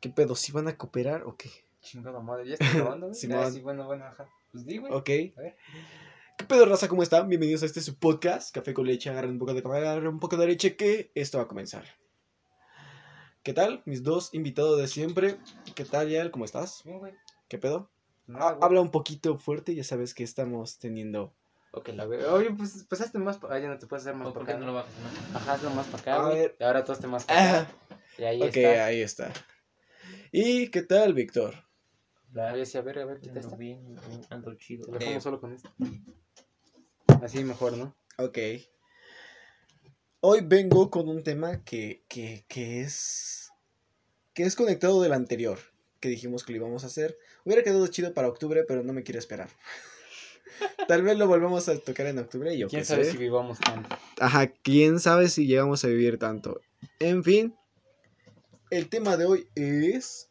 ¿Qué pedo? ¿Si van a cooperar o qué? Chingada madre, ya estoy grabando, güey. Ah, sí, bueno, bueno, ajá. Pues di, güey. Ok. A ver. ¿Qué pedo, raza? ¿Cómo están? Bienvenidos a este su podcast, Café con Leche. Agarren un poco de café, agarren un poco de leche, que esto va a comenzar. ¿Qué tal? Mis dos invitados de siempre. ¿Qué tal, Yael? ¿Cómo estás? Bien, güey. ¿Qué pedo? Nada, Ah, güey. habla un poquito fuerte, ya sabes que estamos teniendo... Ok, la verga. Oye, pues, pues hazte más para... Ah, ya no te puedes hacer más ¿Por para qué acá. no lo bajas más? Ajá, hazlo más para acá, A güey. ver. Y ahora tú hazte más para Ah, acá. Y ahí ok, está. ahí está. ¿Y qué tal, Víctor? Oye, sí, a ver, a ver, quita esta. bien, bien, ando chido. Lo dejamos Eh. solo con esto. Así mejor, ¿no? Ok. Hoy vengo con un tema que, que, que es. que es conectado del anterior. Que dijimos que lo íbamos a hacer. Hubiera quedado chido para octubre, pero no me quiero esperar. Tal vez lo volvamos a tocar en octubre y yo ¿Quién sabe sé. si vivamos tanto? Ajá, quién sabe si llegamos a vivir tanto. En fin, el tema de hoy es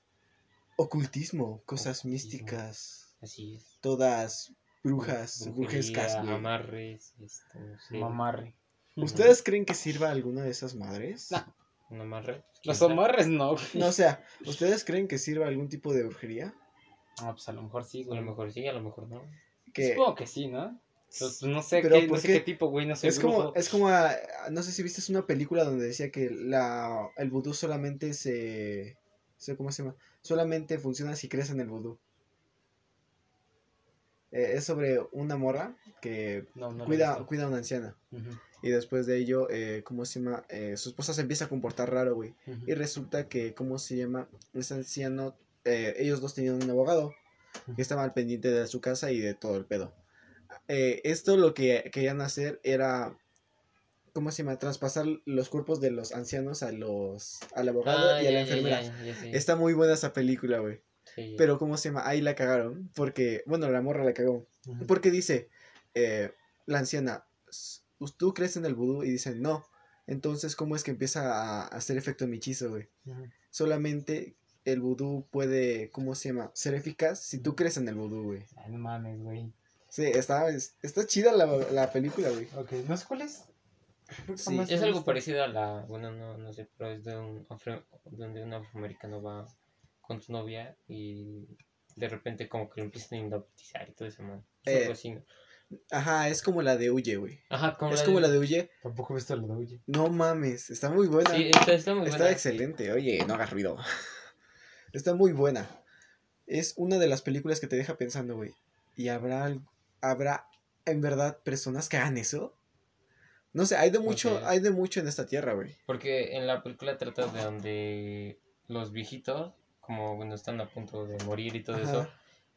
ocultismo, cosas Ocultismo. místicas, Así es. todas brujas, brujescas. amarres, esto, sé. Mamarre. ¿Ustedes creen que sirva alguna de esas madres? No. ¿Un amarre? Los ¿Quién sabe? amarres no. No, o sea, ¿ustedes creen que sirva algún tipo de brujería? Ah, pues a lo mejor sí, A lo mejor sí, a lo mejor no. Que Supongo que sí, ¿no? Pues no sé, Pero qué, ¿por no sé tipo, güey, no soy es como, es como, ah, no sé si viste una película donde decía que la, el vudú solamente se, se- ¿cómo se llama? Solamente funciona si crees en el vudú. Eh, es sobre una morra que No, no cuida, cuida a una anciana. Y después de ello, eh, ¿cómo se llama? Eh, su esposa se empieza a comportar raro, güey. Y resulta que, ¿cómo se llama? Ese anciano, eh, ellos dos tenían un abogado que estaba al pendiente de su casa y de todo el pedo. Eh, esto lo que querían hacer era, ¿cómo se llama? Traspasar los cuerpos de los ancianos a los, al abogado Ah, y a la ya, enfermera. ya, ya sé. Está muy buena esa película, güey. Sí. Pero, ¿cómo se llama? Ahí la cagaron. Porque, bueno, la morra la cagó. Porque dice, eh, la anciana, "S- ¿tú crees en el vudú? Y dicen, no. Entonces, ¿cómo es que empieza a hacer efecto en mi hechizo, güey? Solamente el vudú puede, ¿cómo se llama? Ser eficaz si tú crees en el vudú, güey. Ay, no mames, güey. Sí, está, es- está chida la, la película, güey. Ok, no sé cuál es. Sí, Es algo visto. parecido a la. Bueno, no, no sé, pero es de un. afro- donde un afroamericano va con su novia y de repente como que lo empiezan a hipnotizar y todo eso, man. Es Eh, algo así, ¿no? Ajá, es como la de Huye, güey. Ajá, como Es como la de Huye. Tampoco he visto la de Oye. No mames, está muy buena. Sí, está, está muy está buena. excelente. Oye, no hagas ruido. está muy buena. Es una de las películas que te deja pensando, güey. ¿Y habrá, al- habrá en verdad personas que hagan eso? No sé, hay de mucho, hay de mucho en esta tierra, güey. Porque en la película trata de donde los viejitos, como bueno, están a punto de morir y todo Ajá. eso,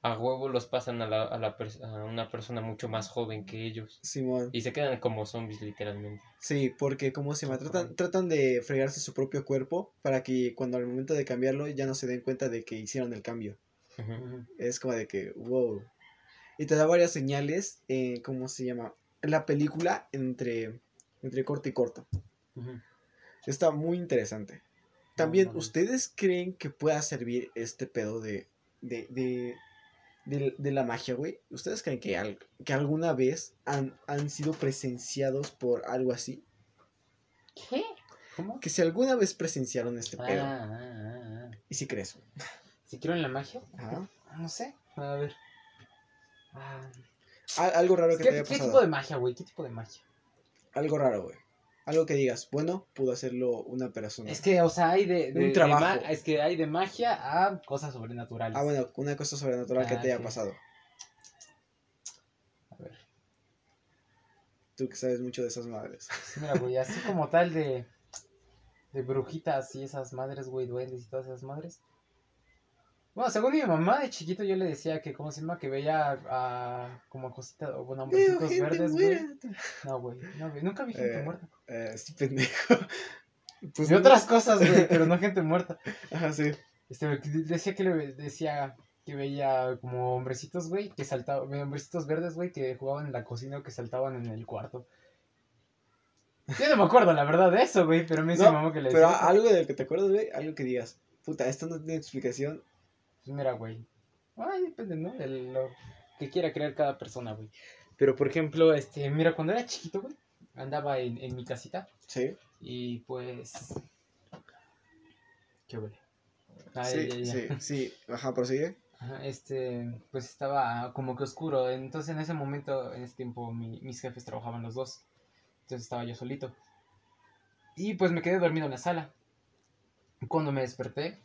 a huevo los pasan a, la, a, la a una persona mucho más joven que ellos. Simón. Y se quedan como zombies literalmente. Sí, porque ¿cómo se llama? Tratan, tratan de fregarse su propio cuerpo para que cuando al momento de cambiarlo ya no se den cuenta de que hicieron el cambio. Es como de que, wow. Y te da varias señales, eh, ¿cómo se llama? La película entre, entre corto y corto. Está muy interesante. También. ¿ustedes creen que pueda servir este pedo de, de, de, de, de la magia, güey? ¿Ustedes creen que, al- que alguna vez han, han sido presenciados por algo así? ¿Qué? ¿Cómo? Que si alguna vez presenciaron este Ah, pedo. ah, ah, ah. ¿Y si crees? ¿Si quiero en la magia? Ajá. No sé. A ver. Ah, Al- algo raro que te ¿Qué, haya qué pasado. tipo de magia, güey? ¿Qué tipo de magia? Algo raro, güey. Algo que digas, bueno, pudo hacerlo una persona. Es que, o sea, hay de, de- Un de trabajo. ma- es que hay de magia a cosas sobrenaturales. Ah, bueno, una cosa sobrenatural que Ah, te haya sí. pasado. A ver. Tú que sabes mucho de esas madres. Sí, mira, güey, así como tal de, de brujitas y esas madres, güey, duendes y todas esas madres. Bueno, según mi mamá de chiquito yo le decía que, ¿cómo se llama? Que veía a, como cositas, o bueno, hombrecitos verdes, güey. No, güey, no, güey, nunca vi gente Eh, muerta. Eh, este pendejo. Pues y no- otras cosas, güey, pero no gente muerta. Ajá, sí. Este, decía que le decía que veía como hombrecitos, güey, que saltaban, hombrecitos verdes, güey, que jugaban en la cocina o que saltaban en el cuarto. Yo no me acuerdo, la verdad, de eso, güey, pero me dice No, mi mamá que le Pero decía. eso. algo del que te acuerdas, güey, algo que digas, puta, esto no tiene explicación. Pues mira, güey. Ay, depende, ¿no? De lo que quiera creer cada persona, güey. Pero, por ejemplo, este, mira, cuando era chiquito, güey, andaba en, en mi casita Sí. y pues... ¿Qué huele? Ah, sí, ya, ya, ya. sí, sí. Ajá, prosigue. Ajá, este, pues estaba como que oscuro. Entonces en ese momento, en ese tiempo, mi- mis jefes trabajaban los dos. Entonces estaba yo solito. Y pues me quedé dormido en la sala. Cuando me desperté,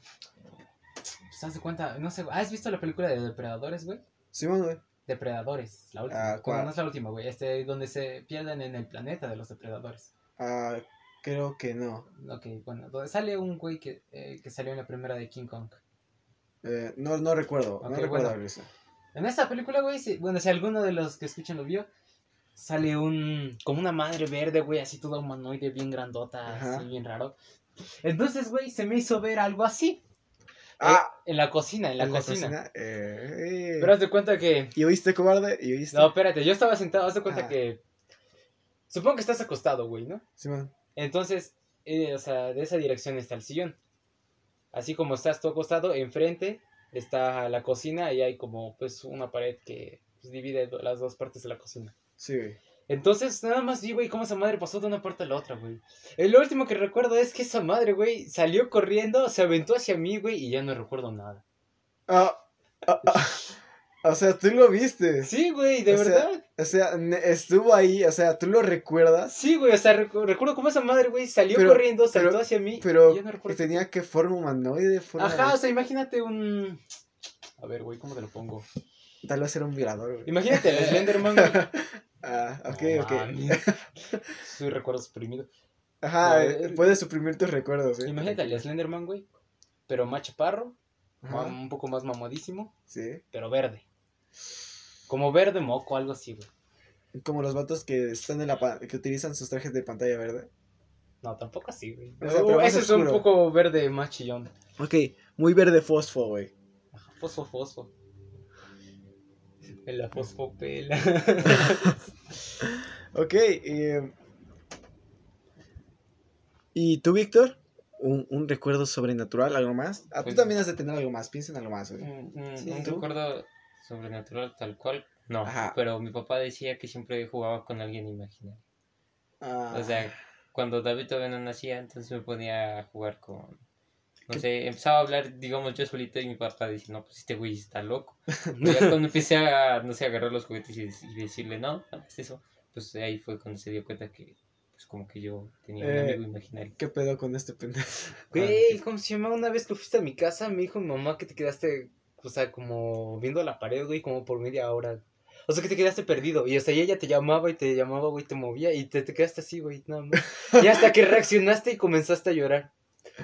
haz de cuenta, no sé, ¿has visto la película de Depredadores, güey? Simón, güey. Depredadores, la última. Ah, ¿cuál? no es la última, güey. Este, donde se pierden en el planeta de los depredadores. Ah, creo que no. Ok, bueno, donde sale un güey que, eh, que salió en la primera de King Kong. Eh, no, no recuerdo. No recuerdo bueno. En esta película, güey, si- bueno, si alguno de los que escuchan lo vio, sale un. como una madre verde, güey, así toda humanoide, bien grandota, Ajá. así bien raro. Entonces, güey, se me hizo ver algo así. Ah, Eh, en la cocina, en la en cocina. Eh, Pero haz de cuenta que. ¿Y oíste, cobarde? ¿Y oíste? No, espérate, yo estaba sentado, haz de cuenta Ajá. que. Supongo que estás acostado, güey, ¿no? Simón. Entonces, eh, o sea, de esa dirección está el sillón. Así como estás tú acostado, enfrente está la cocina y hay como pues una pared que pues, divide las dos partes de la cocina. Sí, güey. Entonces, nada más vi, güey, cómo esa madre pasó de una parte a la otra, güey. Lo último que recuerdo es que esa madre, güey, salió corriendo, se aventó hacia mí, güey, y ya no recuerdo nada. Ah, ah, ah. O sea, tú lo viste. Sí, güey, de O sea, verdad. O sea, estuvo ahí, o sea, tú lo recuerdas, Sí, güey, o sea, recu- recuerdo cómo esa madre, güey, salió Pero- corriendo, saltó pero- hacia mí, pero y ya no recuerdo. tenía que forma humanoide, forma Ajá, de- o sea, imagínate un... A ver, güey, ¿cómo te lo pongo? Tal vez era un violador, güey. Imagínate el Slenderman, güey. Ah, ok, No ok. Soy recuerdo suprimido. Ajá, eh, el- puedes suprimir tus recuerdos, eh. Imagínate el Slenderman, güey. Pero más chaparro, Ajá, un poco más mamadísimo, sí. pero verde. Como verde moco, algo así, güey. Como los vatos que están en la que utilizan sus trajes de pantalla verde. No, tampoco así, güey. O sea, Uh, ese es un poco verde más chillón. Ok, muy verde fosfo, güey. Fosfo, fosfo. En la fosfopela. Ok, eh, ¿y tú, Víctor? ¿Un, un recuerdo sobrenatural, algo más? Ah, tú Pues- también has de tener algo más, piensa en algo más, güey. Un, un- Sí, un recuerdo sobrenatural tal cual. No, Ajá. pero mi papá decía que siempre jugaba con alguien imaginario. Ah, O sea, cuando David todavía no nacía, entonces me ponía a jugar con... No ¿Qué? sé, empezaba a hablar, digamos, yo solito y mi papá dice, no, pues este güey está loco. Ya cuando empecé a, no sé, agarrar los juguetes y, y decirle, no, no es eso, pues ahí fue cuando se dio cuenta que, pues como que yo tenía un Eh, amigo imaginario. ¿Qué pedo con este pendejo? Güey, ¿cómo se llama? Una vez que fuiste a mi casa, me dijo mi mamá que te quedaste, o sea, como viendo la pared, güey, como por media hora. O sea, que te quedaste perdido. Y hasta ahí ella te llamaba y te llamaba, güey, te movía y te, te quedaste así, güey, nada más. Y hasta que reaccionaste y comenzaste a llorar.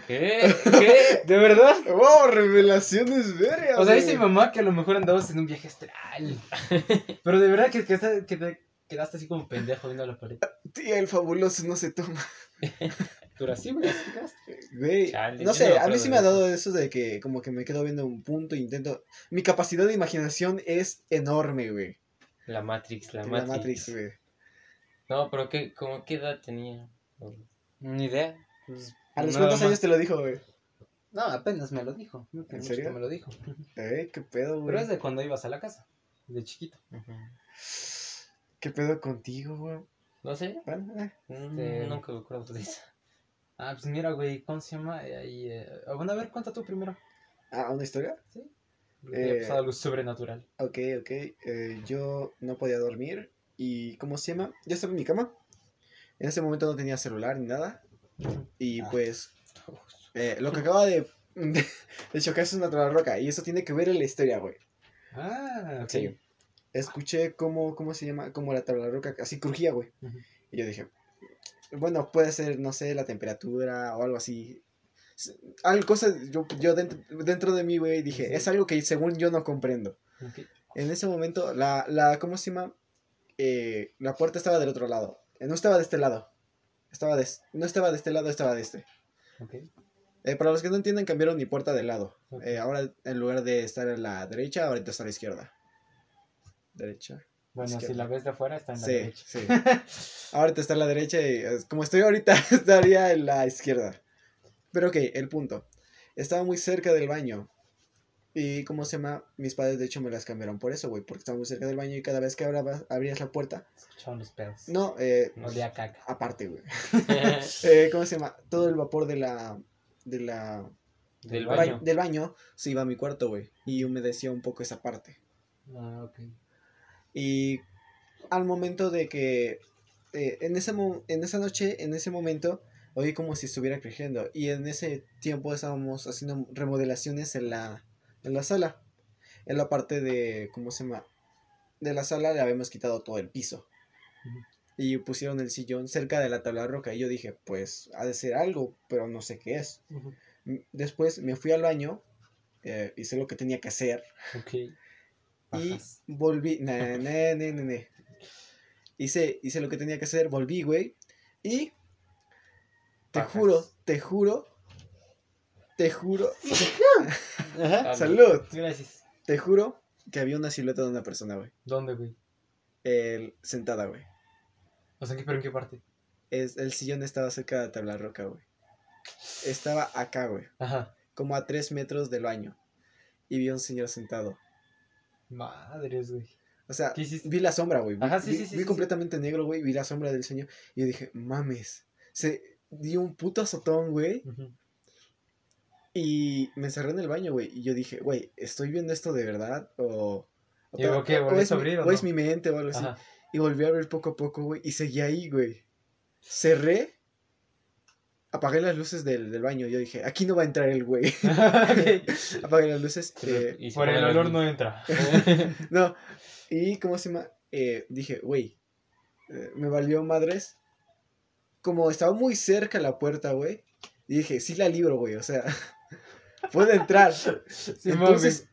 ¿Qué? ¿Qué? ¿De verdad? ¡Wow! Revelaciones vergas. O sea, dice mi mamá que a lo mejor andabas en un viaje astral. Pero de verdad que, que, que te quedaste así como pendejo viendo la pared. Tía, el fabuloso no se toma. Pero así, quedaste. Güey, Chale, no sé, no me a mí sí me ha dado eso de que como que me quedo viendo un punto e intento... Mi capacidad de imaginación es enorme, güey. La Matrix, la, La Matrix. Matrix, güey. No, pero ¿qué, como, ¿qué edad tenía? Ni idea. Pues, ¿A los cuántos años te lo dijo, güey? No, apenas me lo dijo. No ¿En serio? que me lo dijo. Eh, ¿qué pedo, güey? Pero es de cuando ibas a la casa. De chiquito. Ujú. ¿Qué pedo contigo, güey? No sé, Bueno, eh. mm, Este- nunca me acuerdo de eso. Ah, pues mira, güey, ¿cómo se llama? Eh, ahí, eh, Bueno, a ver, cuenta tú primero. Ah, ¿una historia? Haya Eh, pasado algo sobrenatural. Ok, ok. eh, yo no podía dormir y, ¿cómo se llama? Yo estaba en mi cama. En ese momento no tenía celular ni nada. Y Ah. pues, eh, lo que acaba de, de, de chocar es una roca. Y eso tiene que ver en la historia, güey. Ah. Sí. Escuché cómo, ¿cómo se llama? Como la tabla roca así crujía, güey. Y yo dije, bueno, puede ser, no sé, la temperatura o algo así. Algo, cosa, yo, yo dentro, dentro de mí, güey, dije, Sí. es algo que según yo no comprendo. En ese momento, la, la ¿cómo se llama? Eh, la puerta estaba del otro lado. Eh, no estaba de este lado. Estaba de, no estaba de este lado, estaba de este. ok. Eh, para los que no entienden, cambiaron mi puerta de lado. Eh, ahora, en lugar de estar a la derecha, ahorita está a la izquierda. Derecha. Bueno, si la ves de afuera, está en la Sí, derecha. sí. ahorita está a la derecha y como estoy ahorita, estaría en la izquierda. Pero ok, el punto. Estaba muy cerca del baño. Y ¿cómo se llama? Mis padres de hecho me las cambiaron por eso, güey. Porque estaba muy cerca del baño y cada vez que abrabas- abrías la puerta. Escuchaban los pedos. No, eh, Olía a caca. aparte, güey. Eh, ¿Cómo se llama? Todo el vapor de la... De la... Del ba- baño. del baño se iba a mi cuarto, güey. Y humedecía un poco esa parte. Ah, ok. Y al momento de que eh, en, ese mo- en esa noche, en ese momento, oí como si estuviera creciendo. Y en ese tiempo estábamos haciendo remodelaciones en la, en la sala. En la parte de, ¿cómo se llama? De la sala le habíamos quitado todo el piso. Y pusieron el sillón cerca de la tabla roca. Y yo dije, pues ha de ser algo, pero no sé qué es. Ujú. M- Después me fui al baño, eh, hice lo que tenía que hacer. Ok. Y volví. Ne, ne, ne, ne, ne. Hice, hice lo que tenía que hacer, volví, güey. Y. Te Bajas. juro, te juro. Te juro. Ajá. Salud. Gracias. Te juro que había una silueta de una persona, güey. ¿Dónde, güey? El- sentada, güey. O sea, ¿en qué, pero en qué parte? Es, el sillón estaba cerca de la tabla roca, güey. Estaba acá, güey. Ajá. Como a tres metros del baño. Y vi a un señor sentado. Madres, güey. O sea, vi la sombra, güey. Ajá, sí, vi- sí, sí, vi sí, completamente negro, güey. Vi la sombra del señor. Y yo dije, mames. Se dio un puto azotón, güey. Ujú. Y me encerré en el baño, güey. Y yo dije, güey, ¿estoy viendo esto de verdad? O. O, ¿Y luego qué, o volviste es, a mi, abrir o o es mi mente o algo así. Ajá. Y volví a abrir poco a poco, güey. Y seguí ahí, güey. Cerré. Apagué las luces del, del baño. Yo dije, aquí no va a entrar el güey. Apagué las luces. Pero- eh, y Por el olor no entra. no. Y, ¿cómo se llama? Eh, dije, güey. eh, me valió madres. Como estaba muy cerca la puerta, güey. Y dije, sí la libro, güey. O sea, puede entrar. Simón, Entonces,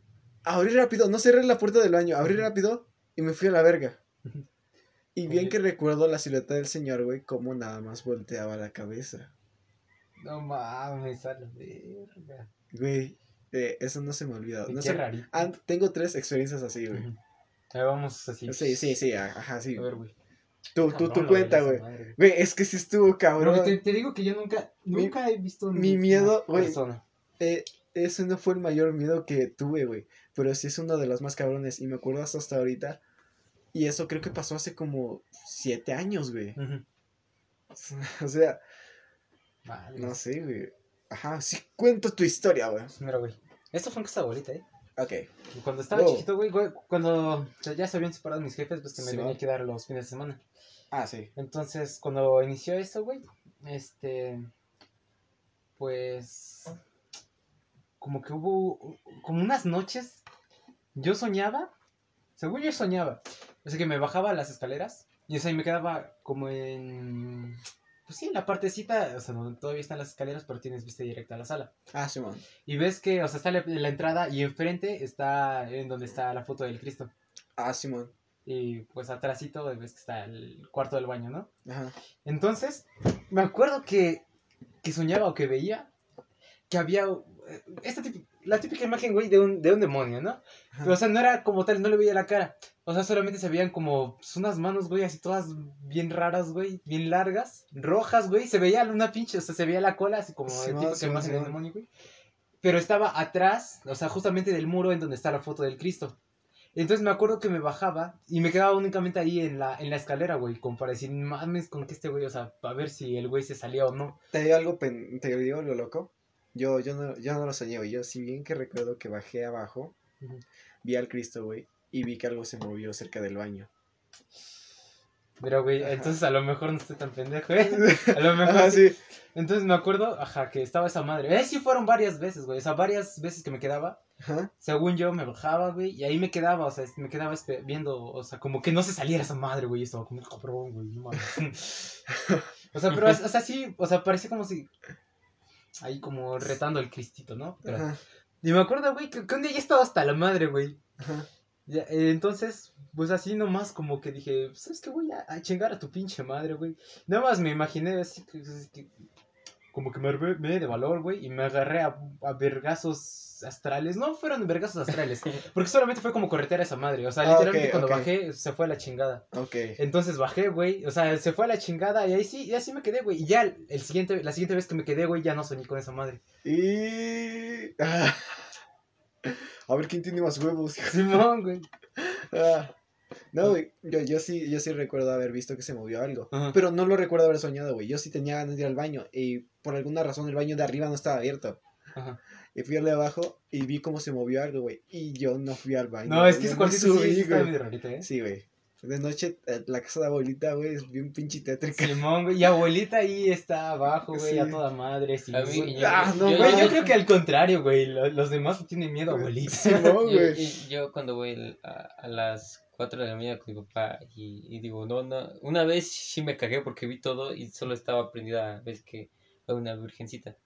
abrí rápido. No cerré la puerta del baño. Abrí rápido y me fui a la verga. Y bien que recuerdo la silueta del señor, güey, como nada más volteaba la cabeza. No mames, a la verga. Güey, eh, eso no se me ha olvidado. No Qué rarito. ah, tengo tres experiencias así, güey. Ahí vamos así. Sí, sí, sí, ajá, sí. A ver, güey. Tú, tú, Cabrón, tú cuenta, güey. Güey, es que sí estuvo cabrón. te, te digo que yo nunca, Mi- nunca he visto mi miedo, güey. Eh, ese no fue el mayor miedo que tuve, güey. Pero sí es uno de los más cabrones. Y me acuerdo hasta, hasta ahorita. Y eso creo que pasó hace como siete años, güey. O sea, Vale. no sé, güey. Ajá, sí cuento tu historia, güey. Mira, güey. Esto fue en casa abuelita, ¿eh? Ok. Cuando estaba Wow. chiquito, güey, güey, cuando ya se habían separado mis jefes, pues que me Sí, tenía va. que dar los fines de semana. Ah, sí. Entonces, cuando inició esto, güey, este, pues, como que hubo, como unas noches, yo soñaba, según yo soñaba, o sea que me bajaba las escaleras y o sea, y me quedaba como en, pues sí, en la partecita, o sea, donde todavía están las escaleras, pero tienes vista directa a la sala. Ah, Simón. Y ves que, o sea, está la, la entrada y enfrente está en donde está la foto del Cristo. Ah, Simón. Y pues atrásito ves que está el cuarto del baño, ¿no? Ajá. Entonces, me acuerdo que, que soñaba o que veía que había esta típica, la típica imagen, güey, de un, de un demonio, ¿no? O sea, no era como tal, no le veía la cara. O sea, solamente se veían como pues, unas manos, güey, así todas bien raras, güey, bien largas, rojas, güey. Se veía una pinche, o sea, se veía la cola, así como Sí, el tipo sí, que sí, del ma. demonio, güey. Pero estaba atrás, o sea, justamente del muro en donde está la foto del Cristo. Entonces me acuerdo que me bajaba y me quedaba únicamente ahí en la, en la escalera, güey, como para decir, mames con que este güey, o sea, a ver si el güey se salía o no. ¿Te dio algo, pen- te dio lo loco? Yo, yo, no, yo no lo soñé, güey. Yo, si bien que recuerdo que bajé abajo, vi al Cristo, güey, y vi que algo se movió cerca del baño. Pero, güey, Ajá. entonces a lo mejor no estoy tan pendejo, ¿eh? A lo mejor Ajá, sí. Entonces me acuerdo, ajá, que estaba esa madre. Eh, sí fueron varias veces, güey. O sea, varias veces que me quedaba. Ajá. Según yo, me bajaba, güey. Y ahí me quedaba, o sea, me quedaba viendo, o sea, como que no se saliera esa madre, güey. Estaba como, cabrón, güey, no mames. o sea, pero, o sea, sí, o sea, parecía como si. Ahí como retando el cristito, ¿no? Pero, Ajá. y me acuerdo, güey, que, que un día ya estaba hasta la madre, güey. Ajá. Ya, eh, entonces, pues así nomás como que dije, ¿sabes qué? Voy a, a chingar a tu pinche madre, güey. Nada más me imaginé así que, así que- como que me armé me de valor, güey, y me agarré a, a vergazos astrales. No fueron vergazos astrales, porque solamente fue como corretear a esa madre. O sea, Ah, literalmente cuando bajé se fue a la chingada. Ok. Entonces bajé, güey, o sea, se fue a la chingada y ahí sí, y así me quedé, güey. Y ya el siguiente, la siguiente vez que me quedé, güey, ya no soñé con esa madre. Y. Ah. A ver quién tiene más huevos. Simón, güey. Ah. No, güey. Yo, yo, sí, yo sí recuerdo haber visto que se movió algo. Ajá. Pero no lo recuerdo haber soñado, güey. Yo sí tenía ganas de ir al baño. Y por alguna razón el baño de arriba no estaba abierto. Ajá. Y fui al de abajo y vi cómo se movió algo, güey. Y yo no fui al baño. No, es que ese cuartito sí, subí, sí está güey. medio rarito, ¿eh? Sí, güey. De noche, eh, la casa de abuelita, güey, es bien pinche tétrica. Simón, güey. Y abuelita ahí está abajo, güey, Sí. a toda madre. Sí, A mí- güey. yo- Ah, no, Güey, yo creo que al contrario, güey. lo- Los demás tienen miedo a abuelita. Simón, Yo, güey. yo cuando voy a, a las 4 de la mañana con mi papá y, y digo, no, no, una vez sí me cagué porque vi todo y solo estaba prendida, ves que a una virgencita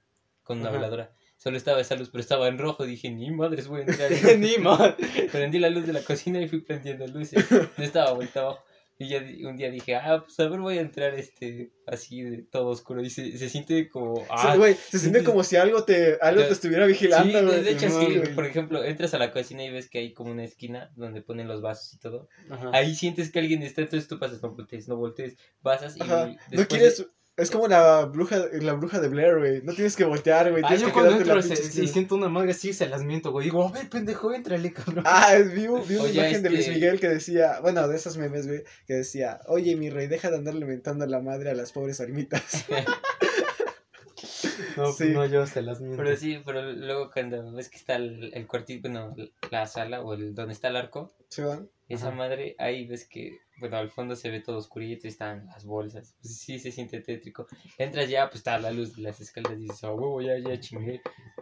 con una Ajá. veladora. Solo estaba esa luz, pero estaba en rojo. Dije, ni madres voy a entrar. Ni más. Prendí la luz de la cocina y fui prendiendo luces. No estaba vuelta abajo. Y ya un día dije, ah, pues a ver, voy a entrar este así de todo oscuro. Y se, se siente como. Ah, Sí, güey, se siente como si algo te, algo Te- estuviera Sí, vigilando, de, güey. de hecho sí, güey. por ejemplo, entras a la cocina y ves que hay como una esquina donde ponen los vasos y todo. Ajá. Ahí sientes que alguien está, entonces tú pasas, no voltees, no voltees, pasas y después No quieres. Es como la bruja, la bruja de Blair, güey. No tienes que voltear, güey. Ah, Tienes yo que cuando la entro se, sí, siento una madre así, se las miento, güey. Digo, a ver, pendejo, éntrale, cabrón. Ah, vi, vi una Oye, imagen de Luis este- Miguel que decía, bueno, de esos memes, güey, que decía, oye, mi rey, deja de andarle mentando a la madre a las pobres almitas. No, pues sí. no, yo se las miento. Pero sí, pero luego cuando ves que está el, el cuartito, bueno, la sala o el donde está el arco, ¿Sí, van? esa Ajá. madre, ahí ves que, bueno, al fondo se ve todo oscurito y están las bolsas. Pues sí, se siente tétrico. Entras ya, pues está la luz de las escaleras y dices, oh, huevo, ya, ya chingué.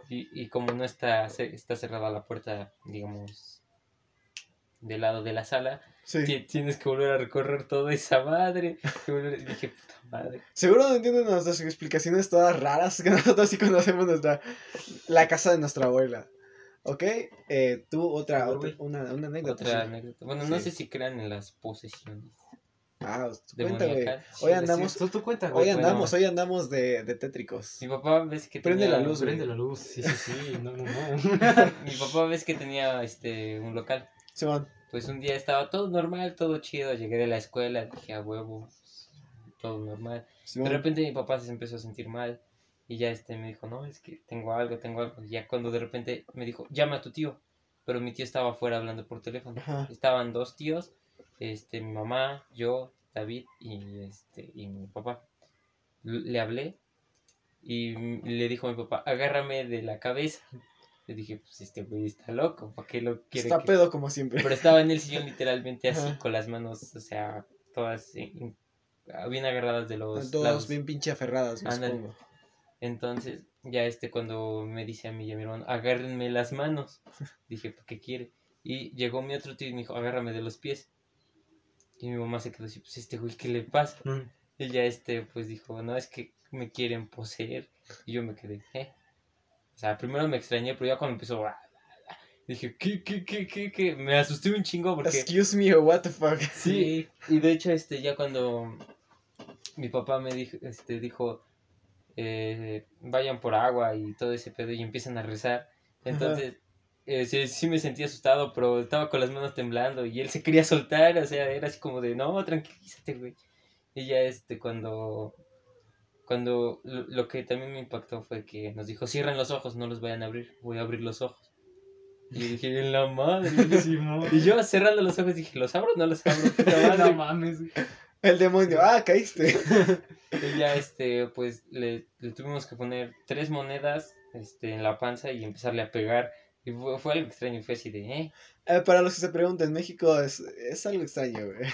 Y, y como no está, está cerrada la puerta, digamos, del lado de la sala, Sí. ti- tienes que volver a recorrer toda esa madre. Y dije, puta madre. Seguro no entienden nuestras explicaciones todas raras, que nosotros sí conocemos nuestra, la casa de nuestra abuela. ¿Ok? Eh, tú, otra, otra- una, una anécdota. Otra sí. anécdota. Bueno, no sé si crean en las posesiones Ah, cuenta, güey. Hoy andamos, Tú, tú cuenta, güey. hoy bueno. andamos, hoy andamos de, de tétricos. Mi papá ves que Prende la luz, güey. Prende la luz, sí, sí, sí. No, no, no. Mi papá ves que tenía este un local. Simón. Pues un día estaba todo normal, todo chido. Llegué de la escuela, dije a huevo, todo normal. Simón. De repente mi papá se empezó a sentir mal. Y ya este me dijo, no, es que tengo algo, tengo algo. Y ya cuando de repente me dijo, llama a tu tío. Pero mi tío estaba afuera hablando por teléfono. Ajá. Estaban dos tíos, este, mi mamá, yo, David y este y mi papá. Le hablé y le dijo a mi papá, agárrame de la cabeza. Le dije, pues este güey está loco, ¿para qué lo quiere? Está que-?" pedo como siempre. Pero estaba en el sillón literalmente así, con las manos, o sea, todas bien agarradas de los Todos lados. bien pinche aferradas, me. Entonces, ya este cuando me dice a mí y a mi hermano, agárrenme las manos. Dije, ¿por qué quiere? Y llegó mi otro tío y me dijo, agárrame de los pies. Y mi mamá se quedó así, pues este güey, ¿qué le pasa? Mm. Y ya este, pues dijo, no, es que me quieren poseer. Y yo me quedé, ¿eh? O sea, primero me extrañé, pero ya cuando empezó, "Ah, ah", dije, ¿qué, qué, qué, qué, qué? Me asusté un chingo porque... Excuse me, or what the fuck. Sí, y de hecho, este, ya cuando mi papá me dijo, este, dijo, eh, vayan por agua y todo ese pedo y empiezan a rezar. Entonces, eh, sí, sí me sentí asustado, pero estaba con las manos temblando y él se quería soltar, o sea, era así como de, no, tranquilízate, güey. Y ya, este, cuando, cuando, lo, lo que también me impactó fue que nos dijo, cierren los ojos, no los vayan a abrir, voy a abrir los ojos. Y dije, en la madre. Y yo cerrando los ojos dije, ¿los abro o no los abro? No mames. El demonio, ah, caíste. Y ya este, pues le, le tuvimos que poner tres monedas este, en la panza y empezarle a pegar. Y fue, fue algo extraño, fue así de, ¿eh? Eh, para los que se preguntan, México es, es algo extraño, güey.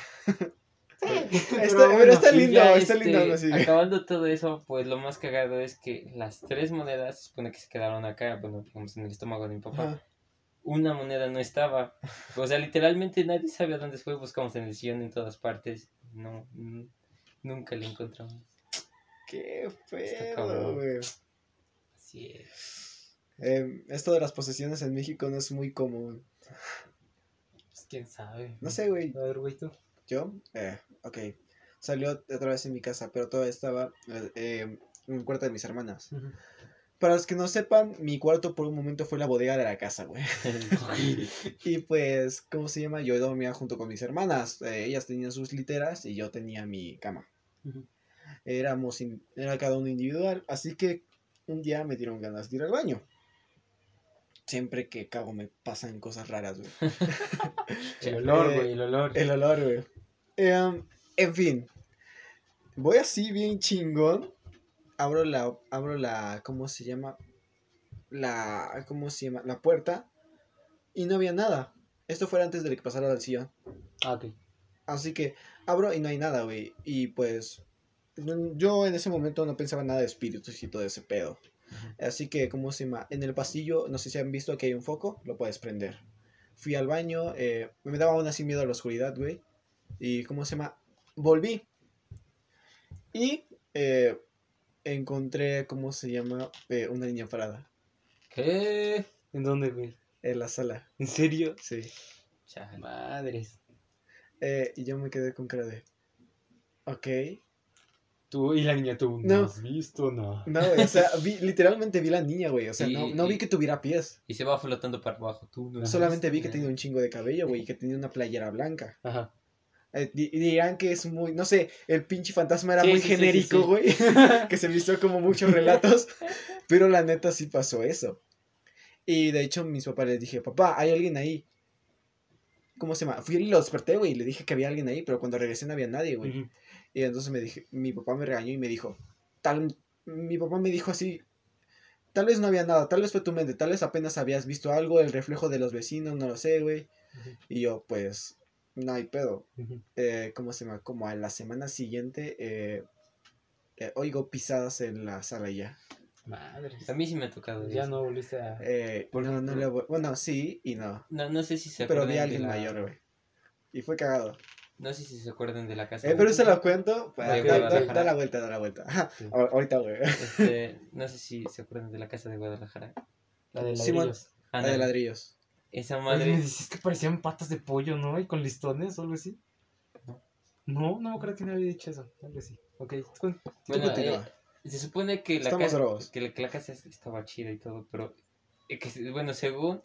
Está- Pero bueno, está lindo, ya, está este, lindo aún así. Acabando todo eso, pues lo más cagado es que las tres monedas se supone que se quedaron acá, bueno, digamos en el estómago de mi papá. Ajá. Una moneda no estaba. O sea, literalmente nadie sabe a dónde fue. Buscamos en el sillón en todas partes. No, nunca le encontramos. Qué cabrón. güey. Así es. Eh, esto de las posesiones en México no es muy común. Pues quién sabe. No sé, güey. A ver, güey, tú. Yo, eh, ok. Salió otra vez en mi casa, pero todavía estaba eh, en el cuarto de mis hermanas. Para los que no sepan, mi cuarto por un momento fue la bodega de la casa, güey. Y pues, ¿cómo se llama? Yo dormía junto con mis hermanas. Eh, ellas tenían sus literas y yo tenía mi cama. Éramos, in- era cada uno individual. Así que un día me dieron ganas de ir al baño. Siempre que cago me pasan cosas raras, güey. El olor, Eh, güey, el olor. El olor, güey. Em, en fin. Voy así bien chingón. Abro la, abro la, ¿cómo se llama? la, ¿cómo se llama? La puerta y no había nada. Esto fue antes de que pasara al sillón. Ah, ok. Así que abro y no hay nada, güey. Y pues yo en ese momento no pensaba nada de espíritus y todo ese pedo. Así que, ¿cómo se llama? En el pasillo, no sé si han visto que hay un foco, lo puedes prender. Fui al baño, eh, me daba aún así miedo a la oscuridad, güey. Y, ¿cómo se llama? Volví. Y eh, encontré, ¿cómo se llama? Eh, una niña parada ¿Qué? ¿En dónde, güey? en la sala. ¿En serio? Sí. Chale. Madres. Eh, y yo me quedé con cara de... Ok. Tú y la niña, tú no, No. has visto nada. No, güey, o sea, vi- literalmente vi la niña, güey. O sea, Y- no, no vi que tuviera pies. Y se va flotando para abajo. Tú no Solamente vi que tenía un chingo de cabello, güey, y que tenía una playera blanca. Ajá. Eh, di- dirán que es muy, no sé, el pinche fantasma era Sí, muy sí, genérico, sí. güey. que se vistió como muchos relatos. pero la neta sí pasó eso. Y de hecho, mis papás les dije, papá, hay alguien ahí. ¿Cómo se llama? Fui y lo desperté, güey, y le dije que había alguien ahí, pero cuando regresé no había nadie, güey. Y entonces me dije, mi papá me regañó y me dijo, tal, mi papá me dijo así, tal vez no había nada, tal vez fue tu mente, tal vez apenas habías visto algo, el reflejo de los vecinos, no lo sé, güey. Y yo, pues, no hay pedo. Eh, ¿Cómo se llama? Como a la semana siguiente, eh, eh, oigo pisadas en la sala ya. Madres. A mí sí me ha tocado. Ya eso. no volviste a. Eh, Por no, no ejemplo- le voy- bueno, sí y no. No, no sé si se Pero vi a alguien la... mayor, güey. Y fue cagado. No sé si se acuerdan de la casa. Eh, pero se lo cuento. pues, da, da- Guadalajara. da la vuelta, da la vuelta. Ajá, Sí. ahor- Ahorita, güey. Este, no sé si se acuerdan de la casa de Guadalajara. La de Simón. ladrillos. La de ladrillos. Esa Oye, madre. me dices que parecían patas de pollo, ¿no? Y con listones o algo así. No. No, no acuerdo que me había dicho eso. Algo así. Ok, Tú Bueno, eh, se supone que la, casa, que, la, que la casa estaba chida y todo, pero eh, que, bueno, según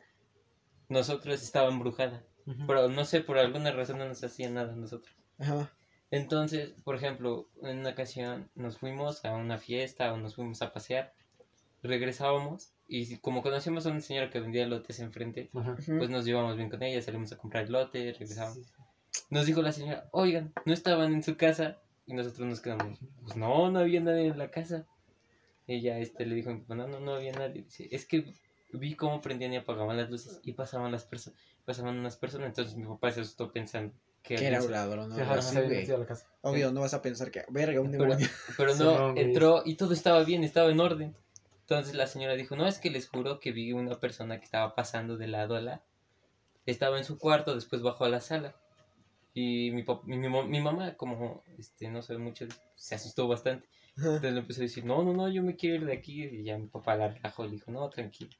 nosotros estaba embrujada. Pero no sé, por alguna razón no nos hacía nada a nosotros. Ajá. Entonces, por ejemplo, en una ocasión nos fuimos a una fiesta o nos fuimos a pasear, regresábamos y como conocíamos a una señora que vendía lotes enfrente, Ajá. Pues nos llevamos bien con ella, salimos a comprar lotes, regresamos. Sí. Nos dijo la señora, oigan, no estaban en su casa y nosotros nos quedamos, pues no, no había nadie en la casa. Ella este, le dijo a mi papá, no, no, no había nadie. Dice, es que vi cómo prendían y apagaban las luces y pasaban las personas, pasaban unas personas, entonces mi papá se asustó pensando que era un ladrón, ¿no? Sí, ajá, casa. Obvio, no vas a pensar que, verga, un Pero- demonio. Pero Sí, no, entró y todo estaba bien, estaba en orden. Entonces la señora dijo, no, es que les juro que vi una persona que estaba pasando de lado a lado. Estaba en su cuarto, después bajó a la sala. Y mi, mi, mi mi mamá, como este, no sabe mucho, se asustó bastante. Entonces le empezó a decir, no, no, no, yo me quiero ir de aquí. Y ya mi papá la relajó y le dijo, no, tranquilo.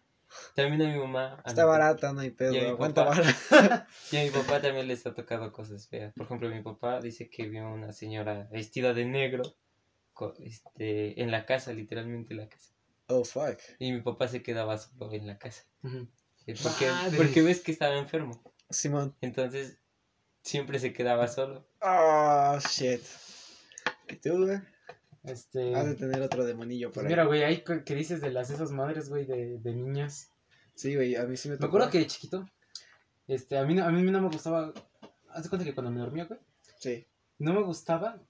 También a mi mamá. a Está mi- barata, no hay Y a pedo. mi papá. Y a mi papá también les ha tocado cosas feas. Por ejemplo, mi papá dice que vio una señora vestida de negro este, en la casa, literalmente en la casa. Oh, fuck. Y mi papá se quedaba solo en la casa. Porque, ves que estaba enfermo. Simón. Entonces, siempre se quedaba solo. Oh, shit. ¿Y tú, güey? Este. Has de tener otro demonillo por Pues ahí. mira, güey, ahí que dices de las esas madres, güey, de, de niñas. Sí, güey, a mí sí me Me tocó. acuerdo que de chiquito, este, a mí, no- a mí no me gustaba. Haz de cuenta que cuando me dormía, güey, Sí. no me gustaba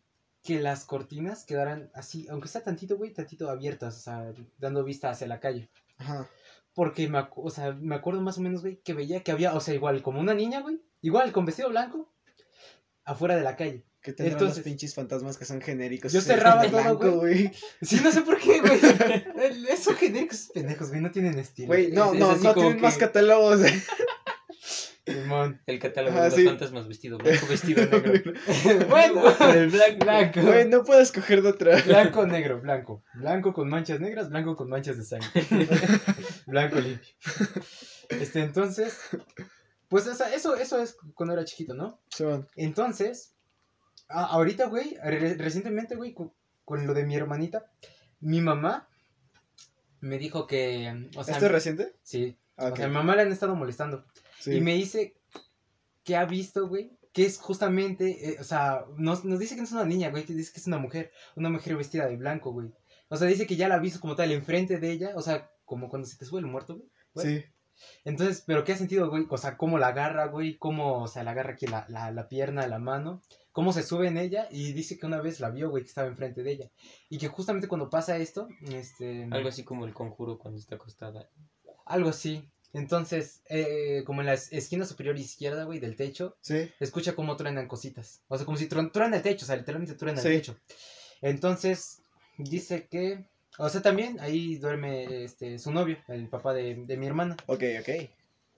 que las cortinas quedaran así, aunque sea tantito, güey, tantito abiertas, o sea, dando vista hacia la calle. Ajá. Porque me, o sea, me acuerdo más o menos, güey, que veía que había, o sea, igual como una niña, güey, igual con vestido blanco, afuera de la calle. Que tendrán Entonces- los pinches fantasmas que son genéricos. Yo cerraba todo, güey. Sí, no sé por qué, güey. Esos genéricos pendejos, güey, no tienen estilo. Güey, no, Es- no, no tienen más catálogos. Simón. El catálogo Ajá, de los sí. fantasmas vestido blanco, vestido negro. bueno, el blanco. blanco. Güey, no puedo escoger de otra. Blanco, negro, blanco. Blanco con manchas negras, blanco con manchas de sangre. blanco limpio. Este, entonces, pues o sea, eso, eso es cuando era chiquito, ¿no? Simón. Entonces, a- ahorita, güey, re- recientemente, güey, con, con lo de mi hermanita, mi mamá me dijo que, o sea, ¿Esto es reciente? sí, Ah, o sea, mi mamá le han estado molestando. Sí. Y me dice que ha visto, güey, que es justamente, eh, o sea, nos, nos dice que no es una niña, güey, que dice que es una mujer, una mujer vestida de blanco, güey. O sea, dice que ya la ha visto como tal enfrente de ella, o sea, como cuando se te sube el muerto, güey. Sí. Entonces, ¿pero qué ha sentido, güey? O sea, cómo la agarra, güey, cómo, o sea, la agarra aquí la, la, la pierna, la mano, cómo se sube en ella y dice que una vez la vio, güey, que estaba enfrente de ella. Y que justamente cuando pasa esto, este... Algo así como el conjuro cuando está acostada. Algo así. Entonces, eh, como en la es- esquina superior izquierda, güey, del techo, Sí. escucha cómo truenan cositas. O sea, como si truen- truena el techo, o sea, literalmente truena Sí. el techo. Entonces, dice que... O sea, también ahí duerme este, su novio, el papá de, de mi hermana. Ok, ok.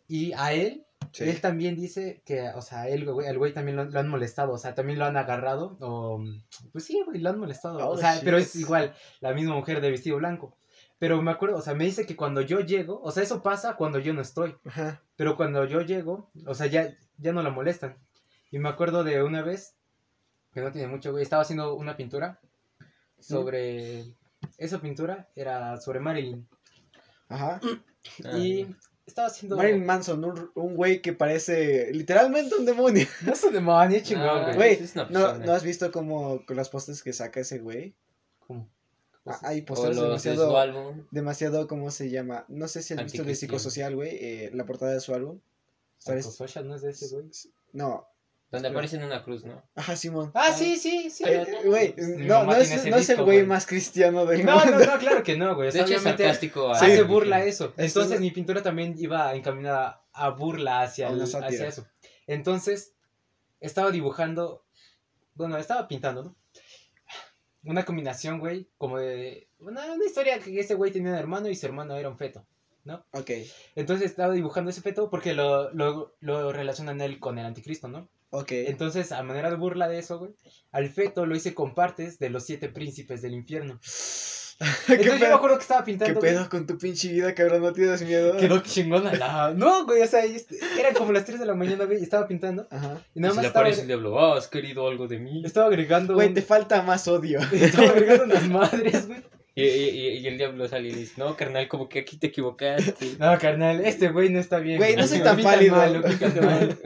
Y a él, Sí. él también dice que, o sea, él, güey, el güey también lo, lo han molestado, o sea, también lo han agarrado, o... Pues sí, güey, lo han molestado. Oh, o sea, pero es igual, la misma mujer de vestido blanco. Pero me acuerdo, o sea, me dice que cuando yo llego, o sea, eso pasa cuando yo no estoy. Ajá. Pero cuando yo llego, o sea, ya, ya no la molestan. Y me acuerdo de una vez, que no tiene mucho, güey, estaba haciendo una pintura sobre... Esa pintura era sobre Marilyn. Ajá. Ah, Y estaba haciendo... Marilyn Manson, un, un güey que parece literalmente un demonio. No es un demonio, chingón, Ah, güey. Güey, es una ¿no. ¿no has visto como con las postes que saca ese güey? ¿Cómo? Ah, Hay o posters los de su demasiado, álbum. demasiado, ¿cómo se llama? No sé si has visto el de psicosocial, güey, eh, la portada de su álbum. ¿Sabes? Psychosocial no es de ese, güey. No, Donde aparece en una cruz, ¿no? ajá, Simón. Ah, sí, sí, sí. Eh, Güey, no, no, es, no es el güey más cristiano del No, no, mundo. no, claro que no, güey. De hecho, es sarcástico. a hace la burla a eso. Entonces es- mi pintura también iba encaminada a burla hacia, el- hacia eso. Entonces, estaba dibujando, bueno, estaba pintando, ¿no? Una combinación, güey, como de... Una, una historia que ese güey tenía un hermano y su hermano era un feto. Ok, Entonces estaba dibujando ese feto porque lo, lo, lo relacionan él con el anticristo, ¿no? ok. Entonces, a manera de burla de eso, güey, al feto lo hice con partes de los siete príncipes del infierno. ¿Qué, Entonces yo me acuerdo que estaba ¿Qué pintando. güey, pedo con tu pinche vida, cabrón? ¿No tienes miedo? Quedó chingona la... No, güey, o sea, este, eran como las 3 de la mañana, güey, y estaba pintando. Ajá. Y nada Y más le estaba, aparece el diablo. Ah, has querido algo de mí. estaba agregando... Güey, un- te falta más odio. Estaba agregando unas madres, güey. Y, y- y- y el diablo sale y dice, no, carnal, como que aquí te equivocaste. No, carnal, este güey no está bien. Güey, no soy tan pálido. mal, lo pintas mal.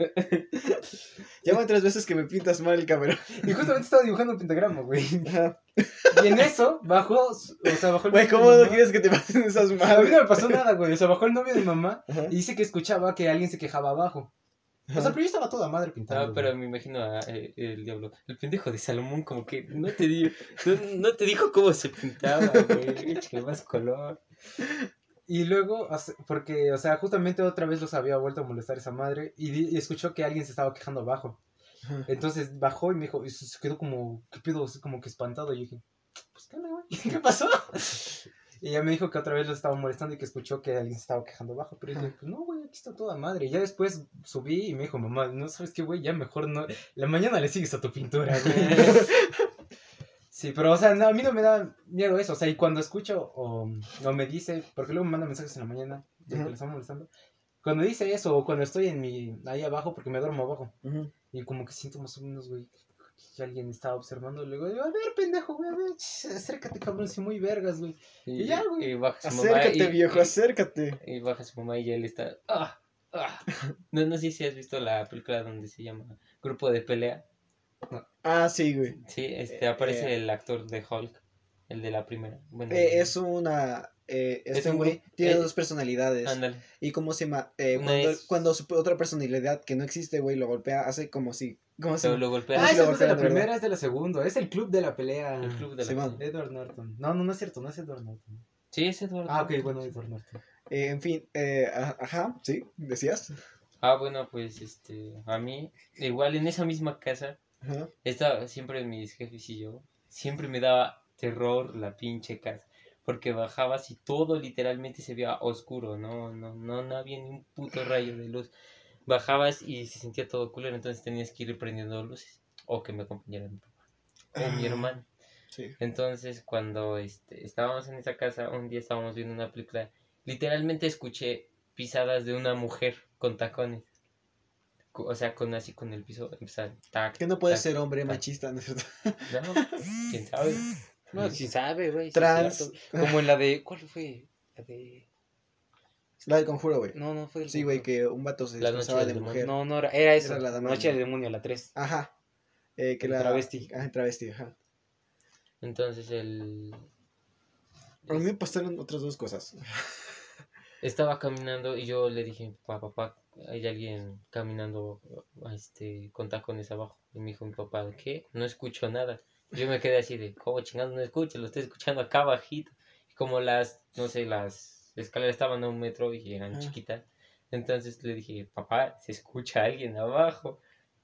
Ya van tres veces que me pintas mal, cabrón. Y justamente estaba dibujando un pentagrama, güey. Y en eso bajó, o sea, bajó el Güey, novio ¿cómo de no mamá. quieres que te pasen esas A mí no me pasó nada, güey. O sea, bajó el novio de mamá Ajá. y dice que escuchaba que alguien se quejaba abajo. O sea, pero yo estaba toda madre pintando. No, pero güey. me imagino a, eh, el diablo. El pendejo de Salomón, como que no te, di- no, no te dijo cómo se pintaba, güey. Más color. Y luego, porque, o sea, justamente otra vez los había vuelto a molestar esa madre y, y escuchó que alguien se estaba quejando abajo. Entonces bajó y me dijo, y se quedó como, ¿qué pedo? Como que espantado. Y yo dije, pues, ¿qué güey? ¿Qué pasó? Y ella me dijo que otra vez lo estaba molestando y que escuchó que alguien se estaba quejando abajo. Pero yo dije, pues no, güey, aquí está toda madre. Y ya después subí y me dijo, mamá, no sabes qué, güey, ya mejor no. La mañana le sigues a tu pintura, güey. Sí, pero, o sea, no, a mí no me da miedo eso. O sea, y cuando escucho o, o me dice, porque luego me manda mensajes en la mañana que le están molestando. Cuando dice eso, o cuando estoy en mi, ahí abajo, porque me duermo abajo, y como que siento más o menos, güey, que alguien estaba observando. Luego digo, a ver, pendejo, güey, a ver, ch, acércate, cabrón, si muy vergas, güey. Y, Y ya, güey. y baja su mamá. Acércate, y- viejo, y- acércate. Y baja su mamá y ya él está. "Ah, ah". No, no sé si has visto la película donde se llama Grupo de Pelea. Ah, sí, güey. Sí, este Eh, aparece eh. el actor de Hulk, el de la primera. Bueno, Eh, es una. Eh, Es este un güey grupo- tiene eh, dos personalidades. ándale. Y cómo se llama. Eh, cuando, es- cuando su otra personalidad que no existe, güey, lo golpea, hace como si. ¿Cómo se llama? lo golpea Ah, no es de la primera, es de la segunda. Es el club de la pelea. el club de la pelea. Edward Norton. No, no, no es cierto, no es Edward Norton. Sí, es Eduardo. Ah, ok, bueno, Edward Norton. Eh, en fin, eh, ajá, sí, decías. Ah, bueno, pues este, a mí, igual en esa misma casa, Ajá. estaba siempre mis jefes y yo, siempre me daba terror la pinche casa. Porque bajabas y todo literalmente se veía oscuro, no, no, no, no había ni un puto rayo de luz. Bajabas y se sentía todo culero, entonces tenías que ir prendiendo luces. O que me acompañara mi papá. O mi Ah. hermano. Sí. Entonces, cuando este, estábamos en esa casa, un día estábamos viendo una película, literalmente escuché pisadas de una mujer con tacones. O sea, con así con el piso, empezar, tac, Que no puede tac, ser hombre tac. machista, ¿no es cierto? No, quién sabe. No, sí sabe, güey. Trans. Como en la de. ¿Cuál fue? La de. La del conjuro, güey. No, no fue el Sí, güey, que un vato se disfrazaba de mujer. No, no era. Era eso. Era la dama Noche del- del demonio, la 3. Ajá. Eh, que El la... travesti. Ajá, travesti, ajá. Entonces el... A mí me pasaron otras dos cosas. estaba caminando y yo le dije, papá, papá, hay alguien caminando este, con tacones abajo. Y me dijo mi papá, ¿qué? No escucho nada. Yo me quedé así de, ¿cómo chingados no escucho? Lo estoy escuchando acá bajito. Y como las, no sé, las escaleras estaban a un metro y eran Ah. chiquitas. Entonces le dije, papá, ¿se escucha alguien abajo?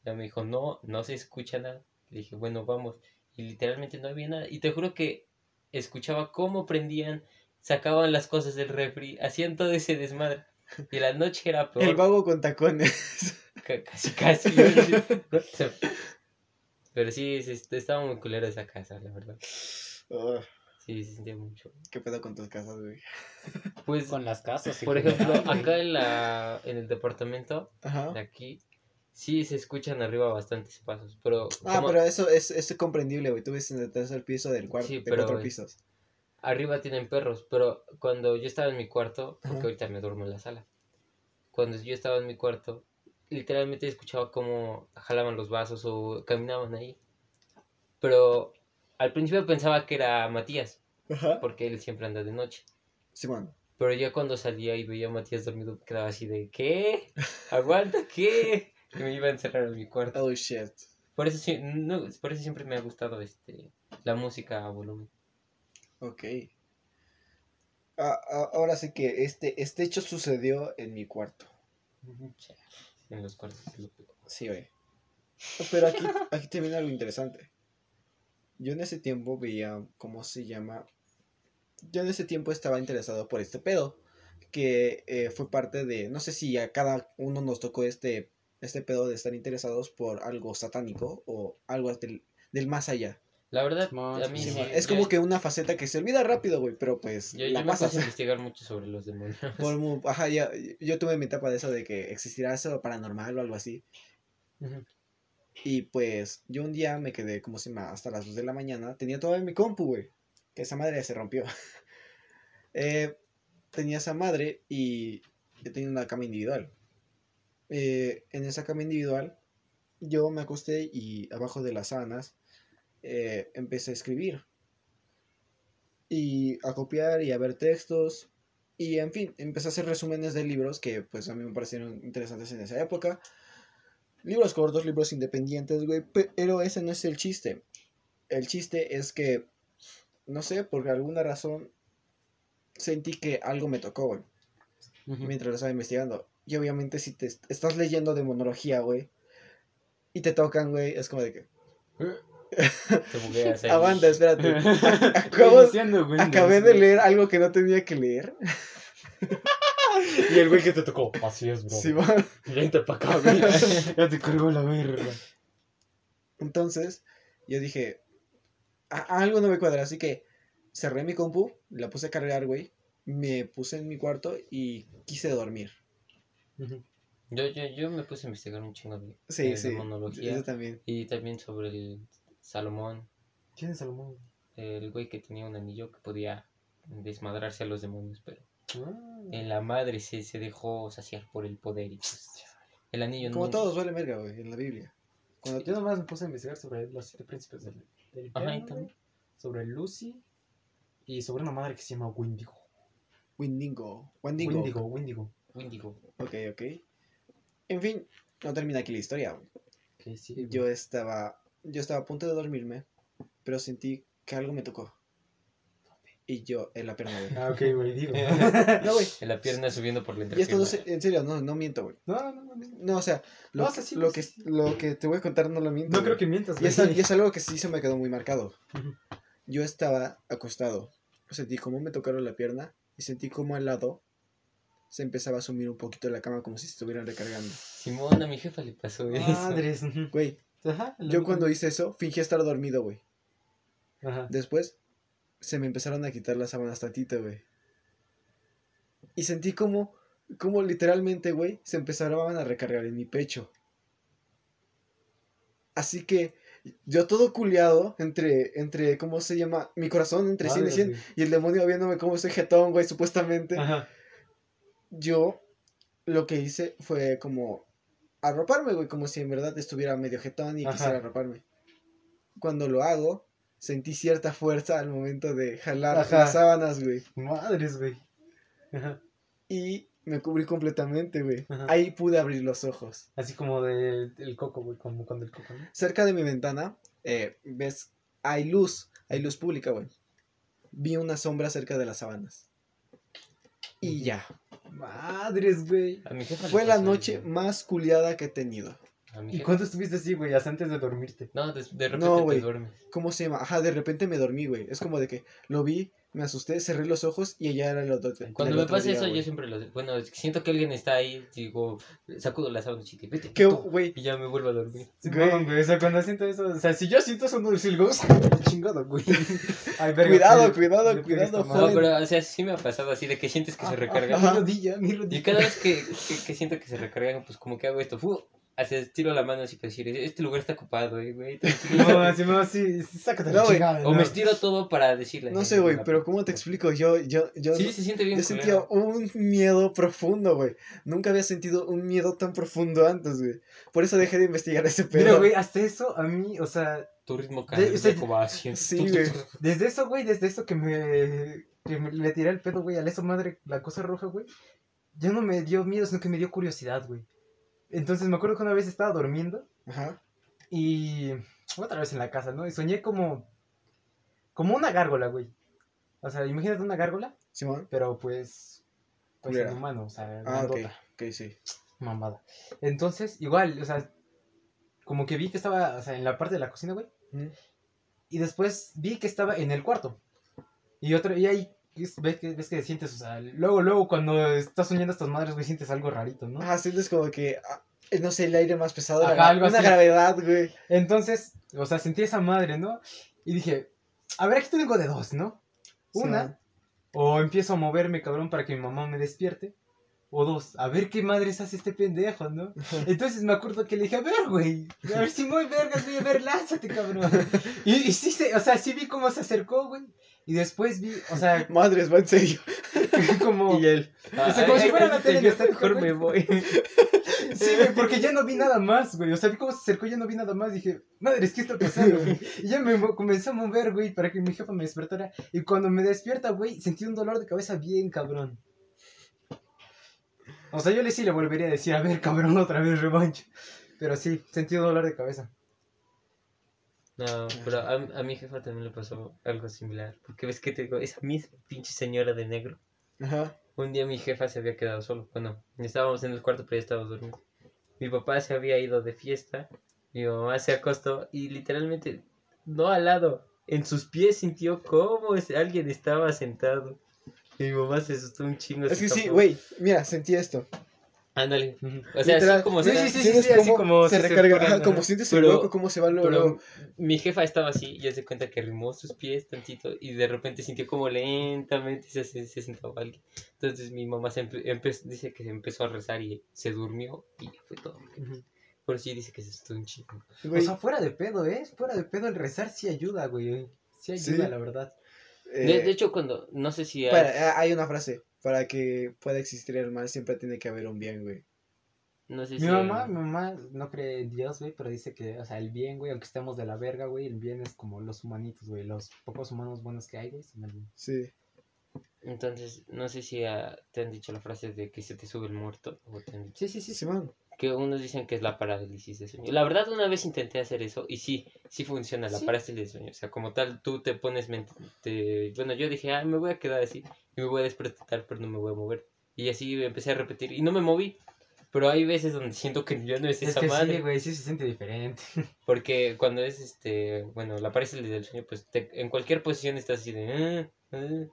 Y me dijo, no, no se escucha nada. Le dije, bueno, vamos. Y literalmente no había nada. Y te juro que escuchaba cómo prendían, sacaban las cosas del refri, hacían todo ese desmadre. Y la noche era peor. El vago con tacones. Ca- Casi, casi. Pero sí, sí, estaba muy culera esa casa, la verdad. Oh, Sí, se sentía mucho. ¿Qué pedo con tus casas, güey? Pues, Con las casas. por ejemplo, acá en, la, en el departamento Ajá. de aquí, sí se escuchan arriba bastantes pasos. Pero, Ah, como pero eso es, es comprendible, güey. Tú ves en el tercer piso del cuarto, Sí, de pero cuatro pisos. Arriba tienen perros. Pero cuando yo estaba en mi cuarto, porque Ajá. ahorita me duermo en la sala. Cuando yo estaba en mi cuarto, literalmente escuchaba cómo jalaban los vasos o caminaban ahí. Pero al principio pensaba que era Matías. Ajá. porque él siempre anda de noche. Simón. Pero ya cuando salía y veía a Matías dormido, quedaba así de, ¿qué? ¿Aguanta qué? Y me iba a encerrar en mi cuarto. Oh, shit. Por eso, sí- no, por eso siempre me ha gustado este, la música a volumen. Ok. Ah, ah, ahora sí que este, este hecho sucedió en mi cuarto. En los cuartos. Sí, güey. Pero aquí, aquí te viene algo interesante. Yo en ese tiempo veía, ¿cómo se llama? Yo en ese tiempo estaba interesado por este pedo. Que eh, fue parte de, no sé si a cada uno nos tocó este, este pedo de estar interesados por algo satánico o algo del, del más allá. La verdad, Simón, a mí Sí, sí. ma, es yo- como que una faceta que se olvida rápido, güey, pero pues Yo, la yo me puse pasas. a investigar mucho sobre los demonios. Por ajá, ya- yo tuve mi etapa de eso de que existirá eso paranormal o algo así. Y pues yo un día me quedé como si hasta las 2 de la mañana. Tenía todo en mi compu, güey. Que esa madre se rompió. Eh, tenía esa madre y yo tenía una cama individual. Eh, en esa cama individual yo me acosté y abajo de las sábanas eh, empecé a escribir. Y a copiar y a ver textos. Y en fin, empecé a hacer resúmenes de libros que pues a mí me parecieron interesantes en esa época. Libros cortos, libros independientes, güey. Pero ese no es el chiste. El chiste es que, no sé, por alguna razón, sentí que algo me tocó, güey. Mientras lo estaba investigando. Y obviamente si te est- estás leyendo demonología, güey. Y te tocan, güey. Es como de que... Te bugueas ahí. Aguanta, espérate. Acabo- Windows, Acabé de leer algo que no tenía que leer. Y el güey que te tocó. Así es, bro. Sí. Vente acá, güey. Ya te cargó la verga. Entonces, yo dije, "A- algo no me cuadra, así que cerré mi compu, la puse a cargar, güey, me puse en mi cuarto y quise dormir. Yo, yo, yo me puse a investigar un chingo de, Sí, sí, yo también. Y también sobre el Salomón, ¿Quién es Salomón? el güey que tenía un anillo que podía desmadrarse a los demonios, pero Ah. en la madre se, se dejó saciar por el poder y pues el anillo Como no... todos vale verga, güey, en la Biblia. Cuando Yo nomás me puse a investigar sobre los siete príncipes del, del güey, sobre Lucy y sobre una madre que se llama Wendigo. Wendigo, Wendigo. Wendigo, Wendigo. Windigo. Ok, ok. En fin, no termina aquí la historia. Que sí, güey. Yo estaba, yo estaba a punto de dormirme, pero sentí que algo me tocó. Y yo, en la pierna, güey. Ah, ok, güey, digo. No, güey. En la pierna subiendo por la Y esto no entrepierna. sé, en serio, no, no miento, güey. No, no, no. No, No, o sea, lo, No, o sea, sí, lo, sí, que, sí. lo que te voy a contar no lo miento. no güey. creo que mientas, Y güey. es, y es algo que sí se me quedó muy marcado. Yo estaba acostado. Sentí como me tocaron la pierna y sentí como al lado se empezaba a sumir un poquito la cama como si se estuvieran recargando. Simón, a mi jefa le pasó eso. Madres. Güey, Ajá. yo mismo. cuando hice eso fingí estar dormido, güey. Ajá. Después se me empezaron a quitar las sábanas tantito, güey. Y sentí como, como literalmente, güey, se empezaron a recargar en mi pecho. Así que yo todo culiado entre, entre, ¿cómo se llama? Mi corazón entre 100 y Madres, 100 güey. y el demonio viéndome como soy jetón, güey, supuestamente. Ajá. Yo lo que hice fue como arroparme, güey, como si en verdad estuviera medio jetón y Ajá. quisiera arroparme. Cuando lo hago, sentí cierta fuerza al momento de jalar Ajá. las sábanas, güey. Madres, güey. Ajá. y me cubrí completamente, güey. Ahí pude abrir los ojos. Así como de el coco, güey, como cuando el coco, ¿no? Cerca de mi ventana, eh, ves, hay luz, hay luz pública, güey. Vi una sombra cerca de las sábanas. Y ya. Madres, güey. A mi jefa le Fue la noche eso. más culiada que he tenido. A mi ¿Y jefa- cuánto estuviste así, güey, hasta antes de dormirte? No, de, de repente No, te güey. duermes. ¿Cómo se llama? Ajá, de repente me dormí, güey. Es como de que lo vi, me asusté, cerré los ojos y ella era el otro. Cuando el me pasa día, eso, yo siempre lo Bueno, siento que alguien está ahí, digo, sacudo la sábana y vete. ¿Qué, tú", güey? Y ya me vuelvo a dormir. Güey. güey. o sea, cuando siento eso, o sea, si yo siento eso, no decir, güey, chingado, güey. Ay, verga, Cuidado, cuidado, cuidado, esta No, joven. pero, o sea, sí me ha pasado así de que sientes que se recarga. ah, Mi rodilla, mi rodilla. Y cada vez que, que, que siento que se recargan, pues como que hago esto, ¡fu! Así estiro la mano así para decir, este lugar está ocupado, eh, güey. tranquilo". No, así, no, sí, sí, sácate la No, güey, o no. me estiro todo para decirle. No "Ay, sé, güey, la pero puta". ¿cómo te explico? Yo, yo, yo, Sí, se siente bien yo sentía un miedo profundo, güey. Nunca había sentido un miedo tan profundo antes, güey. Por eso dejé de investigar ese pedo. Mira, güey, hasta eso, a mí, o sea, Tu ritmo De- o sea, cardíaco va así. sí, güey. desde eso, güey, desde eso que me, que me le tiré el pedo, güey, a eso madre, la cosa roja, güey, ya no me dio miedo, sino que me dio curiosidad, güey. Entonces me acuerdo que una vez estaba durmiendo Ajá. y otra vez en la casa, ¿no? Y soñé como, como una gárgola, güey. O sea, imagínate una gárgola, Simón. pero pues, pues Culera. en humano, o sea, Ah, ok. grandota. Ok, sí. mamada. Entonces, igual, o sea, como que vi que estaba, o sea, en la parte de la cocina, güey. Y después vi que estaba en el cuarto. Y otro, y ahí ves que, ves que sientes, o sea, luego, luego cuando estás soñando estas madres, güey, sientes algo rarito, ¿no? Ajá, sientes como que, ah, eh, no sé, el aire más pesado, la Ajá, algo una así. gravedad, güey. Entonces, o sea, sentí esa madre, ¿no? Y dije, a ver, aquí tengo de dos, ¿no? Una, o empiezo a moverme, cabrón, para que mi mamá me despierte. O dos, a ver qué madres hace este pendejo, ¿no? Entonces me acuerdo que le dije, a ver, güey, a ver si muy vergas, güey, a ver, lánzate, cabrón. Y, y sí, se, o sea, sí vi cómo se acercó, güey. Y después vi, o sea, Madres, va en serio. como... Y él. O sea, como si fuera una tele yo mejor güey. me voy. Sí, güey, porque ya no vi nada más, güey. O sea, vi cómo se acercó ya no vi nada más. Dije, madre, ¿qué está pasando, güey? Y ya me comencé a mover, güey, para que mi jefa me despertara. Y cuando me despierta, güey, sentí un dolor de cabeza bien cabrón. O sea, yo le sí le volvería a decir, a ver, cabrón, otra vez revancha. Pero sí, sentí un dolor de cabeza. No, pero a, a mi jefa también le pasó algo similar. Porque ves que te digo, esa misma pinche señora de negro. Ajá. Un día mi jefa se había quedado solo. Bueno, estábamos en el cuarto, pero ya estábamos dormidos. Mi papá se había ido de fiesta. Mi mamá se acostó y literalmente, no al lado, en sus pies sintió cómo es- alguien estaba sentado. Mi mamá se asustó un chingo. Es se que sí, güey, mira, sentí esto. Ándale. O sea, Literal, así como sí, sí, sí, ¿Sientes así cómo como se se recarga, ajá, como sientes el Pero- hueco, cómo se va luego, mi jefa estaba así y se cuenta que arrimó sus pies tantito y de repente sintió como lentamente se, se, se sentaba alguien. Entonces mi mamá se empe- empe- dice que se empezó a rezar y se durmió y ya fue todo. Ujú. Pero sí dice que se asustó un chingo. Güey, O sea, fuera de pedo, ¿eh? Fuera de pedo, el rezar sí ayuda, güey. Sí ayuda, Sí. la verdad. De, eh, de hecho, cuando, no sé si hay, para- hay una frase. Para que pueda existir el mal, siempre tiene que haber un bien, güey. no sé Mi si mamá, hay- mi mamá no cree en Dios, güey, pero dice que, o sea, el bien, güey, aunque estemos de la verga, güey, el bien es como los humanitos, güey, los pocos humanos buenos que hay, güey, son el bien. Sí. entonces, no sé si ah, te han dicho la frase de que se te sube el muerto. O te han dicho- Sí, sí, sí, sí. Que unos dicen que es la parálisis de sueño. La verdad, una vez intenté hacer eso y sí, sí funciona la Sí. parálisis de sueño. O sea, como tal, tú te pones te- Bueno, yo dije, ah, me voy a quedar así y me voy a despertar, pero no me voy a mover. Y así empecé a repetir y no me moví. Pero hay veces donde siento que ya no es, Es esa que madre. sí, güey, sí se siente diferente. Porque cuando es este, bueno, la parálisis del sueño, pues te- en cualquier posición estás así de. "Ah, ah".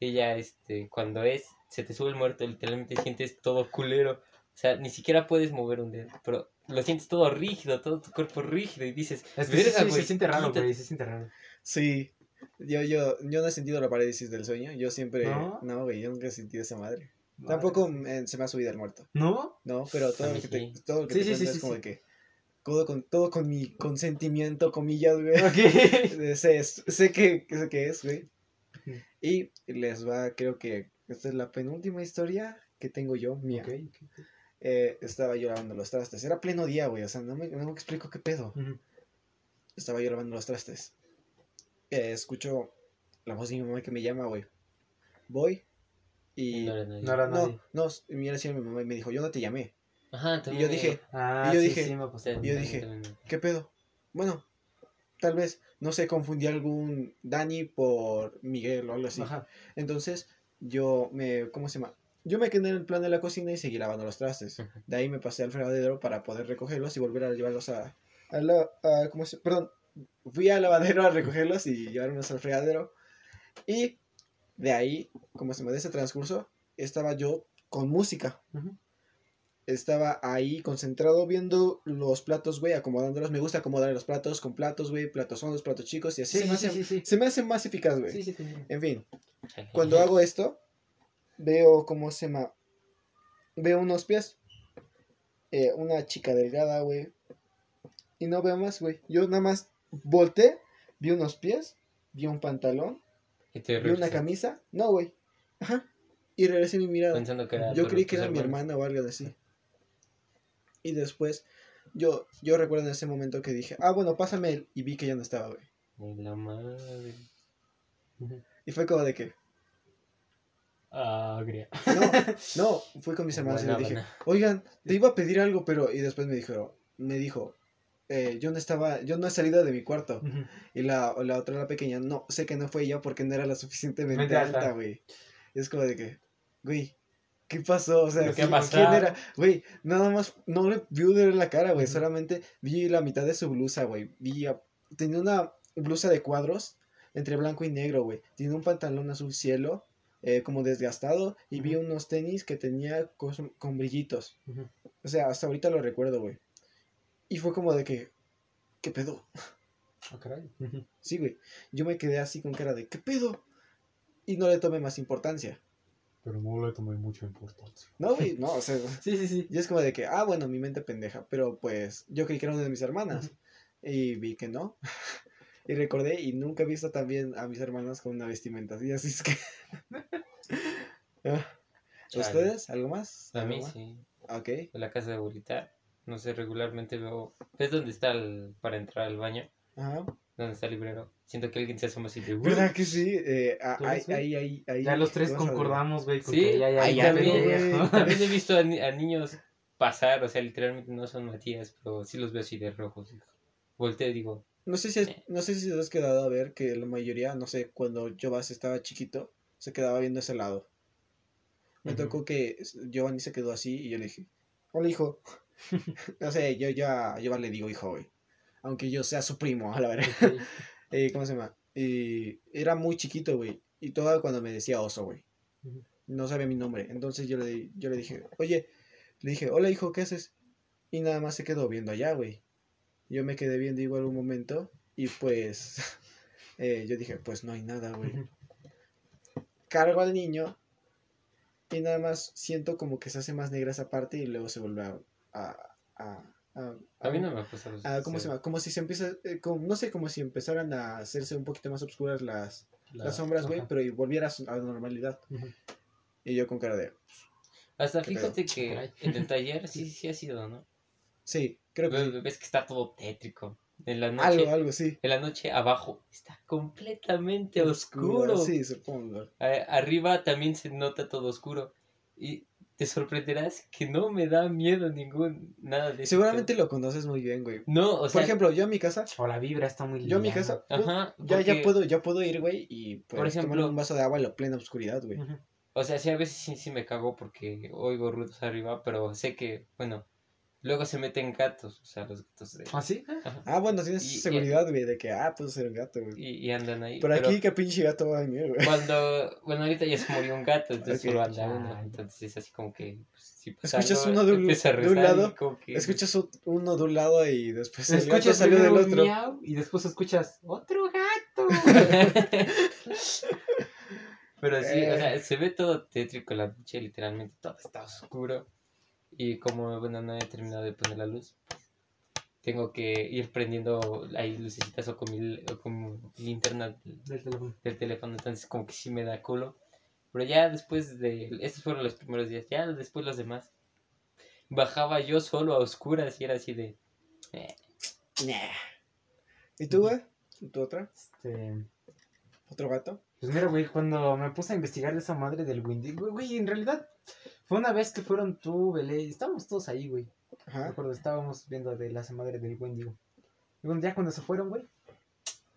Y ya, este, cuando es, se te sube el muerto, literalmente sientes todo culero. O sea, ni siquiera puedes mover un dedo, pero lo sientes todo rígido, todo tu cuerpo rígido y dices, Es que sí, "Verga, sí, güey, se siente raro, quítate". güey, se siente raro. Sí. Yo, yo, yo no he sentido la parálisis del sueño. Yo siempre. ¿No? No, güey, yo nunca he sentido esa madre. Madre. Tampoco me- se me ha subido el muerto. ¿No? No, pero todo lo que te, todo lo que Sí, te sí, es sí, como de que. Todo con, todo con mi consentimiento, comillas, güey. Ok. Eh, sé, sé que, sé que es, güey. Y les va, creo que esta es la penúltima historia que tengo yo, mía. Ok, ok. Eh, estaba yo lavando los trastes. Era pleno día, güey. O sea, no me, no me explico qué pedo. Estaba yo lavando los trastes. Eh, escucho la voz de mi mamá que me llama, güey. Voy Y No era nadie. No era no, nadie. no, mira, decía mi mamá y me dijo, yo no te llamé. Ajá, Y también yo dije, Ah, Y yo sí, dije- sí, sea, yo dije, ¿qué pedo? Bueno, tal vez, no sé, confundí algún Dani por Miguel o algo así. Ajá. Entonces, yo me, ¿cómo se llama? Yo me quedé en el plan de la cocina y seguí lavando los trastes. De ahí me pasé al fregadero para poder recogerlos y volver a llevarlos a, a la, a- ¿cómo se, perdón, fui al lavadero a recogerlos y llevarlos al fregadero. Y de ahí, como se me de ese transcurso, estaba yo con música. Estaba ahí concentrado viendo los platos, güey, acomodándolos. Me gusta acomodar los platos con platos, güey, platos hondos, platos chicos y así Sí, se, me sí, hace, sí, se me hace más eficaz, güey. En fin, cuando hago esto, veo cómo se llama. Veo unos pies. eh, una chica delgada, güey. Y no veo más, güey. Yo nada más volteé, vi unos pies, vi un pantalón, Y te vi una camisa. No, güey. Ajá. Y regresé mi mirada. Pensando que era Yo creí que era mi hermana o algo así. Y después, yo, yo recuerdo en ese momento que dije, ah, bueno, pásame él. Y vi que ya no estaba, güey. La madre. Y fue como de que, Ah, agria. no, no, fui con mis hermanos y le dije, oigan, te iba a pedir algo, pero, y después me dijo, me dijo, eh, yo no estaba, yo no he salido de mi cuarto. Y la, la otra, la pequeña, no, sé que no fue ella porque no era lo suficientemente Mente alta. güey. Es como de que, güey, ¿qué pasó? O sea, ¿Qué ha ¿quién, era? Güey, nada más, no le vi de la cara, güey, solamente vi la mitad de su blusa, güey. Vi, a- tenía una blusa de cuadros entre blanco y negro, güey. Tiene un pantalón azul cielo, eh, como desgastado, y vi unos tenis que tenía cos- con brillitos. Ujú. O sea, hasta ahorita lo recuerdo, güey. Y fue como de que, ¿qué pedo? Ah, caray. Ujú. Sí, güey. Yo me quedé así con cara de, ¿qué pedo? Y no le tomé más importancia. Pero no le tomé mucha importancia. No, güey, no, o sea, Sí, sí, sí. yo es como de que, ah, bueno, mi mente pendeja, pero pues yo creí que era una de mis hermanas. Y vi que no. y recordé y nunca he visto también a mis hermanas con una vestimenta así, así es que... Ah. ¿Ustedes? ¿Algo más? A ¿Algo mí más? sí. Ok. En la casa de abuelita, no sé, regularmente veo. ¿Ves dónde está el, para entrar al baño? Ajá. ¿Dónde está el librero? Siento que alguien se asoma así de. "Uy". ¿Verdad que sí? Eh, ah, ¿Tú ahí, ahí, ahí. Ya los tres concordamos, güey, Sí, ya, ya, ya, también, he visto a, ni- a niños pasar, o sea, literalmente no son Matías, pero sí los veo así de rojos. Volteo y digo, No sé si, es- no sé si te has quedado a ver que la mayoría, no sé, cuando Giovanni estaba chiquito, se quedaba viendo ese lado. Me tocó que Giovanni se quedó así y yo le dije, hola hijo. no sé, yo ya le digo hijo, güey. Aunque yo sea su primo, a la verdad. Ok. Eh, ¿Cómo se llama? Y era muy chiquito, güey. Y todo cuando me decía oso, güey. No sabía mi nombre. Entonces yo le, yo le dije, oye, le dije, hola hijo, ¿qué haces? Y nada más se quedó viendo allá, güey. Yo me quedé viendo igual un momento. Y pues eh, yo dije, pues no hay nada, güey. Cargo al niño. Y nada más siento como que se hace más negra esa parte y luego se vuelve a... a, a, a- a mí no me ha pasado ¿Cómo se llama? Como si se empieza... eh, como- no sé, como si empezaran a hacerse un poquito más oscuras las, La- las sombras, güey, pero y volviera a la normalidad. Y yo con cara de... Hasta ¿Qué fíjate pedo? que en el taller sí, sí ha sido, ¿no? Sí, creo que Ves, sí. ves que está todo tétrico. En la noche, Algo, algo, sí. en la noche abajo está completamente oscuro. Sí, supongo. Arriba también se nota todo oscuro. Y te sorprenderás que no me da miedo ningún nada de eso. Seguramente lo conoces muy bien, güey. No, o sea, Por ejemplo, yo a mi casa... O la vibra está muy Yo a mi casa... Ajá, Ya, ya porque- puedo, ya puedo ir, güey, y pues Por ejemplo- tomar un vaso de agua en la plena oscuridad, güey. Ujú. O sea, sí, a veces sí, sí me cago porque oigo ruidos arriba, pero sé que, bueno, luego se meten gatos, o sea, los gatos de... ¿Ah, sí? Ajá, Ah, bueno, tienes Y- seguridad, güey, de que, ah, puedo ser un gato, güey. y, y andan ahí. Por pero aquí, qué pinche gato va a venir, güey. Cuando, bueno, ahorita ya se murió un gato, entonces Ok. solo anda uno. Entonces es así como que, pues, si pasa Escuchas algo, uno de un- a de lado, que- Escuchas un- uno de un lado y después el gato Escuchas salió del otro. miau y después escuchas otro gato. Pero sí, o Eh. sea, se ve todo tétrico la noche, literalmente todo está oscuro. Y como, bueno, no he terminado de poner la luz, tengo que ir prendiendo ahí lucecitas o con mi, o con mi linterna del, teléfono. del teléfono, entonces como que sí me da culo. Pero ya después de, estos fueron los primeros días, ya después los demás, bajaba yo solo a oscuras y era así de, eh, Nah. ¿Y tú, güey? ¿Tu otra? Este, ¿Otro gato? Pues mira, güey, cuando me puse a investigar de esa madre del güey, güey, en realidad fue una vez que fueron tú, Belé, estábamos todos ahí, güey. Ajá. acuerdo, estábamos viendo de la madre del Wendigo. Y bueno, ya cuando se fueron, güey,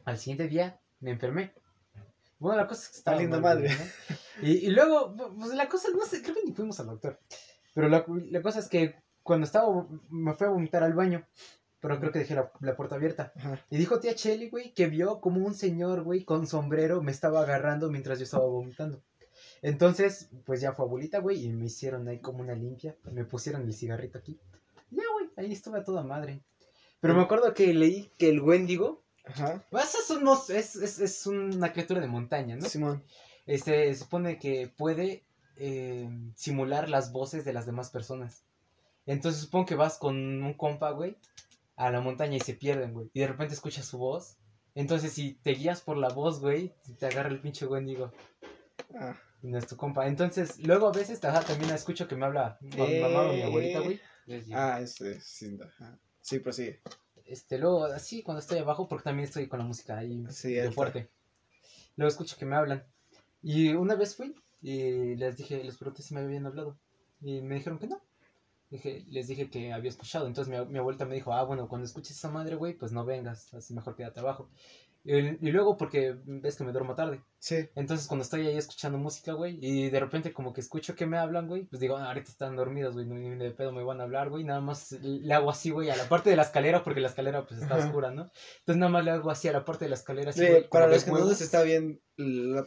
al siguiente día me enfermé. Bueno, la cosa es que estaba mal, madre. Y, y luego, pues la cosa, no sé, creo que ni fuimos al doctor. Pero la, la cosa es que cuando estaba, me fui a vomitar al baño, pero creo que dejé la, la puerta abierta. Ajá. Y dijo tía Chelly, güey, que vio como un señor, güey, con sombrero me estaba agarrando mientras yo estaba vomitando. Entonces, pues ya fue abuelita, güey, y me hicieron ahí como una limpia. Me pusieron el cigarrito aquí. Ya, güey, ahí estuve a toda madre. Pero me acuerdo que leí que el Wendigo, Ajá. pues no, es, es, es una criatura de montaña, ¿no? Simón. Este, se supone que puede eh, simular las voces de las demás personas. Entonces supongo que vas con un compa, güey, a la montaña y se pierden, güey. Y de repente escuchas su voz. Entonces si te guías por la voz, güey, te agarra el pinche Wendigo. Ah. Y no es tu compa. Entonces, luego a veces ajá, también escucho que me habla mi mamá o mi abuelita, güey. Ah, ese, sí, ajá. Sí, prosigue. Este, luego así cuando estoy abajo, porque también estoy con la música ahí Sí, de fuerte. Luego escucho que me hablan. Y una vez fui y les dije, les pregunté si me habían hablado. Y me dijeron que no. Dije, les dije que había escuchado. Entonces mi, mi abuelita me dijo, ah, bueno, cuando escuches esa madre, güey, pues no vengas. Así mejor quédate abajo. Y, y luego porque ves que me duermo tarde. Sí. Entonces cuando estoy ahí escuchando música, güey, y de repente como que escucho que me hablan, güey, pues digo, ah, ahorita están dormidos, güey, no ni de pedo me van a hablar, güey, nada más le hago así, güey, a la parte de la escalera, porque la escalera pues está Ajá. oscura, ¿no? Entonces nada más le hago así a la parte de la escalera, así, Sí, güey, para los que no nos está viendo,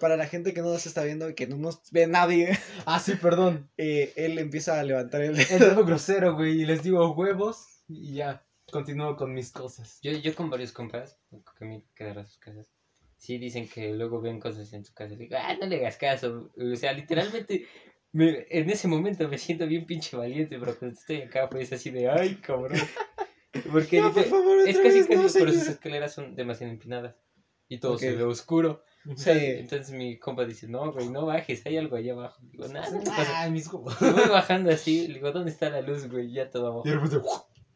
para la gente que no nos está viendo y que no nos ve nadie, Ah, sí, perdón. eh, él empieza a levantar el El dedo grosero, güey, y les digo huevos, y ya, continúo con mis cosas. Yo, yo con varios compas, que me quedar a sus casas, sí dicen que luego ven cosas en su casa y digo, ah, no le hagas caso. O sea, literalmente, me- en ese momento me siento bien pinche valiente, pero cuando estoy acá, pues así de, ay, cabrón. Porque No, por favor, es casi, vez, casi, no, pero sus escaleras son demasiado empinadas y todo se ve oscuro. Sí. Entonces mi compa dice, no, güey, no bajes, hay algo allá abajo. Digo, nada, no pasa. Ay, mis voy bajando así, digo, ¿dónde está la luz, güey? Ya todo abajo. Y de repente,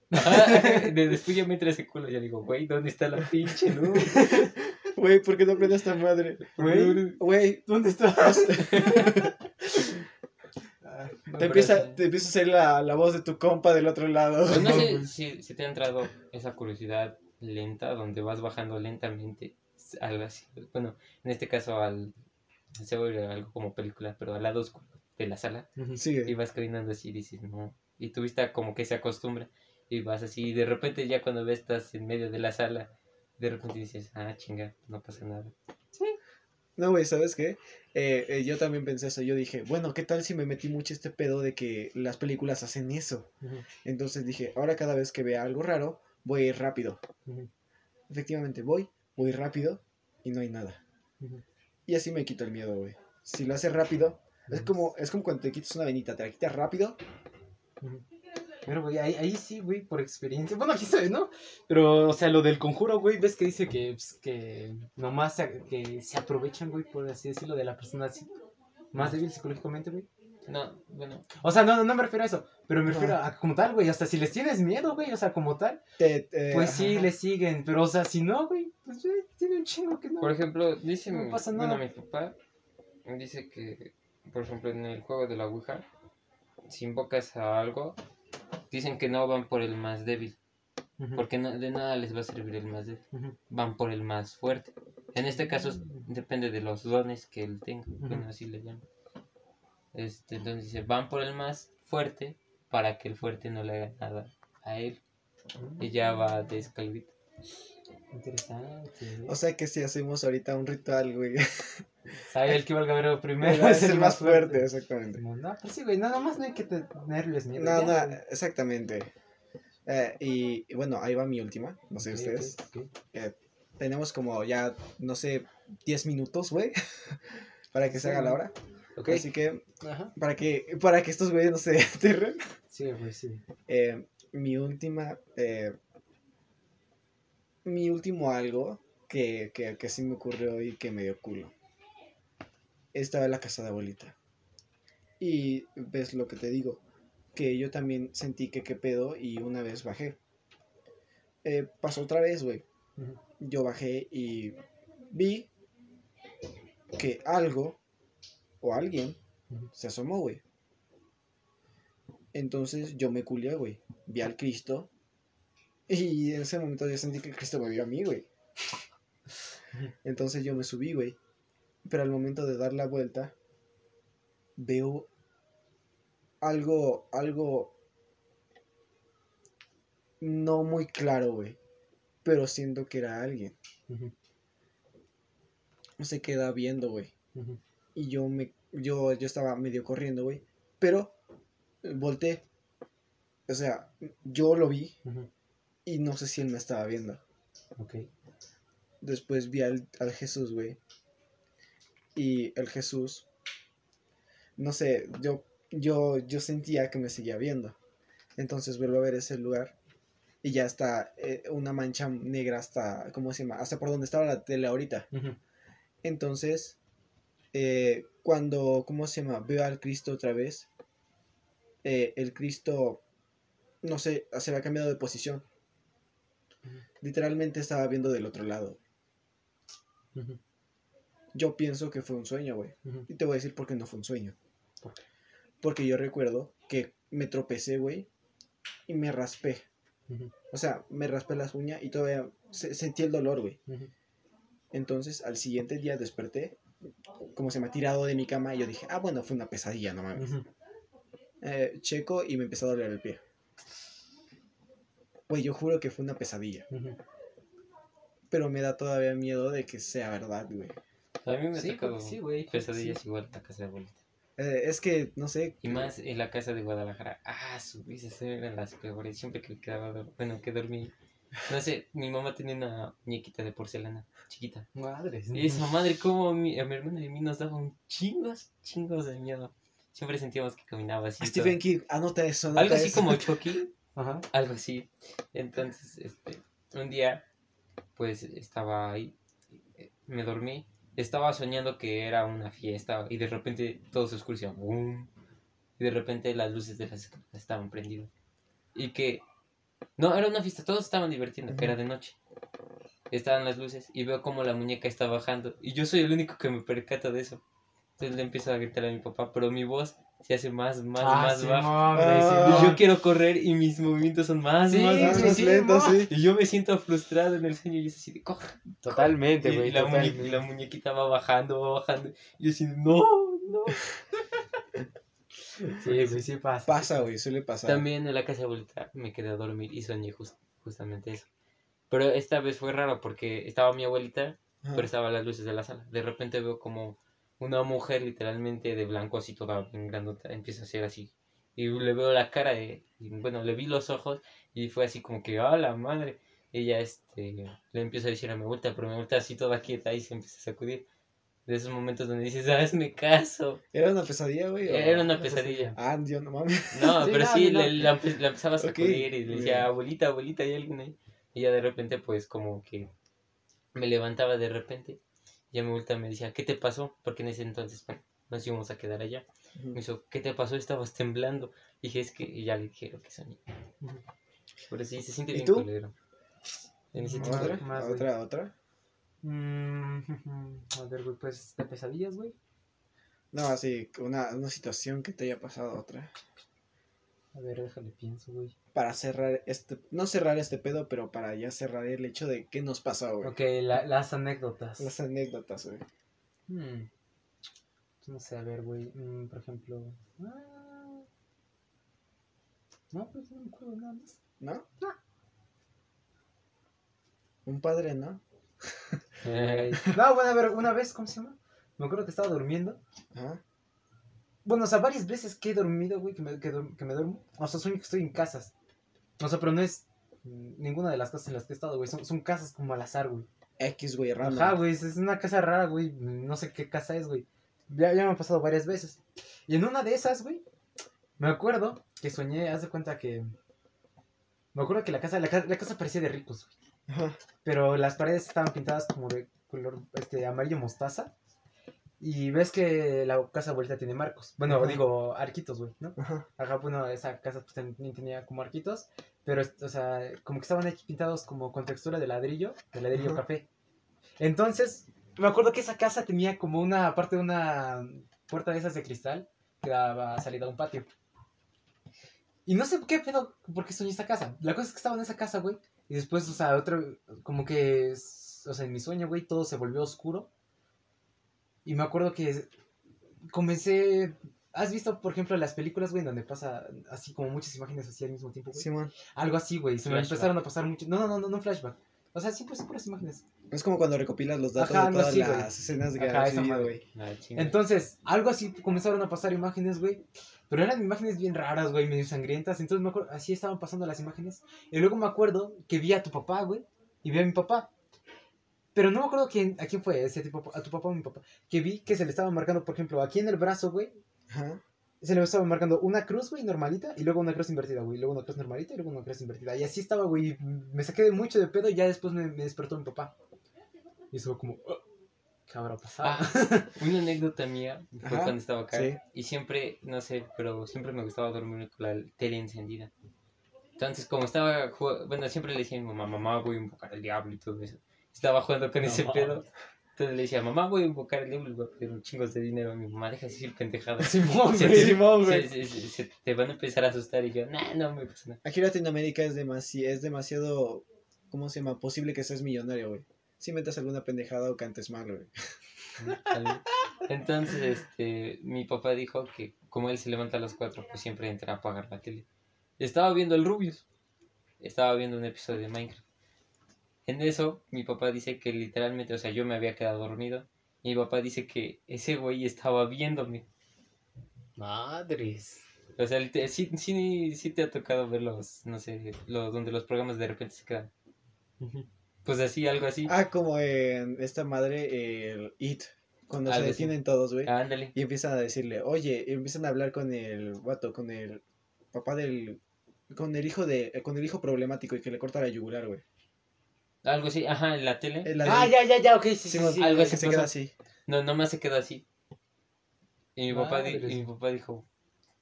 Ajá, Después ya me entra ese culo, ya digo, güey, ¿dónde está la pinche luz? Güey, ¿por qué no aprendes esta madre? Güey. Güey, ¿dónde está? Ah, te empieza, te empieza a salir la, la voz de tu compa del otro lado. Pues no sé si, si te ha entrado esa curiosidad lenta, donde vas bajando lentamente, algo así. Bueno, en este caso al, se vuelve algo como película, pero al lado oscuro de la sala, y vas caminando así y dices, no, y tu vista como que se acostumbra, y vas así, y de repente ya cuando ves estás en medio de la sala, de repente dices, ah, chinga, no pasa nada. No, güey, ¿sabes qué? Eh, eh, yo también pensé eso. Yo dije, bueno, ¿qué tal si me metí mucho este pedo de que las películas hacen eso? Entonces dije, ahora cada vez que vea algo raro, voy a ir rápido. Efectivamente, voy, voy rápido y no hay nada. Y así me quito el miedo, güey. Si lo haces rápido, es como, es como cuando te quitas una venita, te la quitas rápido. Pero, güey, ahí, ahí sí, güey, por experiencia. Bueno, aquí sabes, ¿no? Pero, o sea, lo del conjuro, güey, ves que dice que, pues, que nomás se, que se aprovechan, güey, por así decirlo, de la persona así, más débil psicológicamente, güey. No, bueno, O sea, no, no me refiero a eso, pero me refiero a como tal, güey. Hasta si les tienes miedo, güey, o sea, como tal, Te, te- pues sí, ajá. le siguen. Pero, o sea, si no, güey, pues güey, tiene un chingo que no. Por ejemplo, dice No mi, pasa bueno, nada. mi papá dice que, por ejemplo, en el juego de la Ouija, si invocas a algo, dicen que no van por el más débil, porque no- de nada les va a servir el más débil, van por el más fuerte. En este caso es- depende de los dones que él tenga, bueno, así le llaman. Este, entonces dice, van por el más fuerte para que el fuerte no le haga nada a él. Y ya va de escalvito. Interesante. O sea que si hacemos ahorita un ritual, güey. Sabe el que valga ver primero. es el más fuerte, exactamente. Simón, No, pues sí, güey, nada más no hay que tenerles miedo. No, ya, no, güey. exactamente. Eh, y, y bueno, ahí va mi última. No sé Ok, ustedes. ok, ok. Eh, tenemos como ya, no sé, 10 minutos, güey. para que Sí, se haga la hora. Así que, Ajá. para que, para que estos güeyes no se aterren. Sí, güey, sí. Eh, mi última. eh, mi último algo que, que, que sí me ocurrió y que me dio culo. Estaba en la casa de abuelita. Y ves lo que te digo. Que yo también sentí que qué pedo y una vez bajé. Eh, pasó otra vez, güey. Yo bajé y vi que algo o alguien se asomó, güey. Entonces yo me culié, güey. Vi al Cristo. Y en ese momento yo sentí que el Cristo me vio a mí, güey. Entonces yo me subí, güey. Pero al momento de dar la vuelta, veo algo, algo no muy claro, güey. Pero siento que era alguien. Ujú, Se queda viendo, güey. Y yo me, yo, yo estaba medio corriendo, güey. Pero volteé. O sea, yo lo vi y no sé si él me estaba viendo. Ok. Después vi al, al Jesús, güey. Y el Jesús, no sé, yo, yo, yo sentía que me seguía viendo. Entonces vuelvo a ver ese lugar y ya está eh, una mancha negra hasta, ¿cómo se llama? Hasta por donde estaba la tele ahorita. Entonces, eh, cuando, ¿cómo se llama? Veo al Cristo otra vez, eh, el Cristo, no sé, se había cambiado de posición. Literalmente estaba viendo del otro lado. Yo pienso que fue un sueño, güey. Y te voy a decir por qué no fue un sueño. ¿Por qué? Porque yo recuerdo que me tropecé, güey, y me raspé. O sea, me raspé las uñas y todavía se- sentí el dolor, güey. Entonces, al siguiente día desperté, como se me ha tirado de mi cama, y yo dije, ah, bueno, fue una pesadilla, no mames. Eh, checo y me empezó a doler el pie. Güey, yo juro que fue una pesadilla. Pero me da todavía miedo de que sea verdad, güey. A mí me Sí, que sí, que pesadillas sí. igual en la casa de abuelita. Eh, es que, no sé. Y más en la casa de Guadalajara. Ah, sus esas eran las peores. Siempre que quedaba, bueno, que dormí. No sé, mi mamá tenía una muñequita de porcelana chiquita. Madres. Y esa madre, como mi, a mi hermana y a mí nos daba un chingos, chingos de miedo. Siempre sentíamos que caminaba así. Stephen King, anota eso. anota Algo así eso. como Chucky, Ajá. algo así. Entonces, este, un día, pues estaba ahí, eh, me dormí, estaba soñando que era una fiesta y de repente todo se oscurecía. ¡bum! Y de repente las luces de las escaleras estaban prendidas. Y que, no, era una fiesta, todos estaban divirtiendo, Ujú. era de noche. Estaban las luces y veo como la muñeca está bajando. Y yo soy el único que me percato de eso. Entonces le empiezo a gritar a mi papá, pero mi voz se hace más, más, Ah, más baja. Ah. Y yo quiero correr y mis movimientos son más, Sí, más, Más, más. sí, más sí, lento, mo. sí. Y yo me siento frustrado en el sueño y es así de coja. Totalmente, Y, güey. y la totalmente. y la muñequita va bajando, va bajando. Y yo así, no, no. Sí, güey, sí pasa. Pasa, güey, suele pasar. También en la casa de abuelita me quedé a dormir y soñé jus- justamente eso. Pero esta vez fue raro porque estaba mi abuelita, Ajá. pero estaban las luces de la sala. De repente veo como una mujer literalmente de blanco así toda bien grandota empieza a hacer así. Y le veo la cara de, y bueno, le vi los ojos y fue así como que, ¡ah, la madre! Ella este, le empieza a decir a mi abuelita, pero mi abuelita así toda quieta y se empieza a sacudir. De esos momentos donde dices, hazme caso. ¿Era una pesadilla, güey? Era una pesadilla. Ah, Dios, no mames. No, Sí, pero no, sí, no, le- la, la empezaba a sacudir y le decía, abuelita, abuelita, hay alguien ahí. Y ya de repente, pues, como que me levantaba de repente. Y a mi abuelita me decía, ¿qué te pasó? Porque en ese entonces, bueno, nos íbamos a quedar allá. Me dijo, ¿qué te pasó? Estabas temblando. dije, es que, y ya le dije lo que soñé. Pero sí, se siente ¿Y bien tú? culero. En ese ¿Otra? de... Más, güey. ¿Otra? ¿Otra? Mm, a ver, güey, pues de pesadillas, güey. No, así, una, una situación que te haya pasado otra. A ver, déjale pienso, güey. Para cerrar este, no cerrar este pedo, pero para ya cerrar el hecho de qué nos pasó, güey. Ok, la- las anécdotas. Las anécdotas, güey. Hmm. No sé, a ver, güey. mm, por ejemplo. ah, No, pues no me acuerdo nada más. ¿No? Un padre, ¿no? No, bueno, a ver, una vez, ¿cómo se llama? Me acuerdo que estaba durmiendo. Ajá. Bueno, o sea, varias veces que he dormido, güey, que me, que, que me duermo. O sea, sueño que estoy en casas. O sea, pero no es ninguna de las casas en las que he estado, güey. Son, son casas como al azar, güey. X, güey, random. Ajá, güey, es una casa rara, güey. No sé qué casa es, güey. Ya, ya me ha pasado varias veces. Y en una de esas, güey, me acuerdo que soñé, haz de cuenta que. Me acuerdo que la casa, la, la casa parecía de ricos, güey. Ajá. Pero las paredes estaban pintadas como de color este, amarillo mostaza. Y ves que la casa vuelta tiene marcos. Bueno, Ajá. digo, arquitos, güey, ¿no? Ajá. Ajá, bueno, esa casa pues, también tenía como arquitos, pero, o sea, como que estaban aquí pintados como con textura de ladrillo, de ladrillo Ajá. café. Entonces, me acuerdo que esa casa tenía como una parte de una puerta de esas de cristal que daba salida a un patio. Y no sé qué pedo, por qué soñé esta casa. La cosa es que estaba en esa casa, güey. Y después, o sea, otro, como que, o sea, en mi sueño, güey, todo se volvió oscuro. Y me acuerdo que comencé... ¿Has visto, por ejemplo, las películas, güey, donde pasa así como muchas imágenes así al mismo tiempo, güey? Simón. Algo así, güey. Se me empezaron a pasar mucho. No, no, no, no, no flashback. O sea, siempre son puras imágenes. Es como cuando recopilas los datos Ajá, de todas así, las escenas que Ajá, has esa güey. Chinga. Entonces, algo así comenzaron a pasar imágenes, güey. Pero eran imágenes bien raras, güey, medio sangrientas. Entonces me acuerdo, así estaban pasando las imágenes. Y luego me acuerdo que vi a tu papá, güey. Y vi a mi papá. Pero no me acuerdo quién, a quién fue, ese tipo, a tu papá o a mi papá. Que vi que se le estaba marcando, por ejemplo, aquí en el brazo, güey. Ajá. Se le estaba marcando una cruz, güey, normalita. Y luego una cruz invertida, güey. Luego una cruz normalita y luego una cruz invertida. Y así estaba, güey. Me saqué de mucho de pedo y ya después me, me despertó mi papá. Y fue como, "Oh, ¿qué habrá pasado? Ah, una anécdota mía fue Ajá, cuando estaba acá. sí. Y siempre, no sé, pero siempre me gustaba dormir con la tele encendida. Entonces, como estaba, bueno, siempre le decía a mi mamá, mamá, voy a invocar al diablo y todo eso. Estaba jugando con No ese pedo. Entonces le decía, mamá, voy a invocar al diablo y voy a pedir chingos de dinero. Mi mamá, deja de decir pendejadas. Simón, Se güey. Simón, se- güey. se- se- se te van a empezar a asustar y yo, nah, no me pasa nada. Aquí en Latinoamérica es, demasi es demasiado, ¿cómo se llama? Posible que seas millonario, güey. Si metas alguna pendejada o cantes mal, güey. Entonces, este, mi papá dijo que como él se levanta a las 4, pues siempre entra a apagar la tele. Estaba viendo el Rubius. Estaba viendo un episodio de Minecraft. En eso, mi papá dice que literalmente, o sea, yo me había quedado dormido. Y mi papá dice que ese güey estaba viéndome. Madres. O sea, sí, sí, sí te ha tocado ver los, no sé, los, donde los programas de repente se quedan. Pues así, algo así. Ah, como en esta madre, el It. Cuando se así. detienen todos, güey. Ándale. Y empiezan a decirle, oye, y empiezan a hablar con el vato, con el papá del... Con el hijo de... Con el hijo problemático y que le corta la yugular, güey. Algo así, ajá, en la tele. La Ah, ya, ya, ya, ok, sí, sí, Simón, sí. algo así se queda así. No, nomás se quedó así. Y mi, papá, di- y mi papá dijo,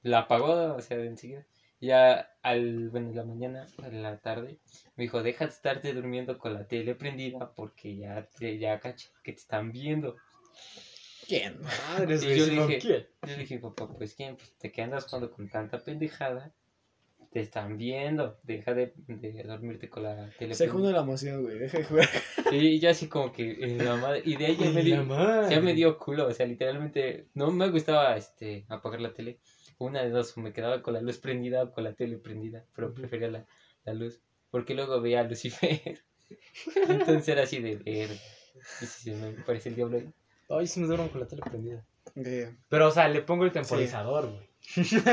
la apagó, o sea, de enseguida. Ya al, bueno, en la mañana, en la tarde, me dijo, deja de estarte durmiendo con la tele prendida porque ya, te- ya caché que te están viendo. ¿Quién? Madres, Y yo dije- ¿quién? Yo dije, papá, pues quién, pues te quedas jugando con tanta pendejada. Te están viendo, deja de, de dormirte con la tele Se prendida. junta la emoción, güey. Deja de jugar. Y yo así como que, en la madre, y de ahí ya me, Y di- la madre. ya me dio culo, o sea, literalmente no me gustaba este apagar la tele. Una de dos, o me quedaba con la luz prendida o con la tele prendida, pero Ujú. prefería la, la luz, porque luego veía a Lucifer. Entonces era así de ver. Y si se me parece el diablo ahí. Ay, sí me duermo con la tele prendida. De Pero, o sea, le pongo el temporizador, güey.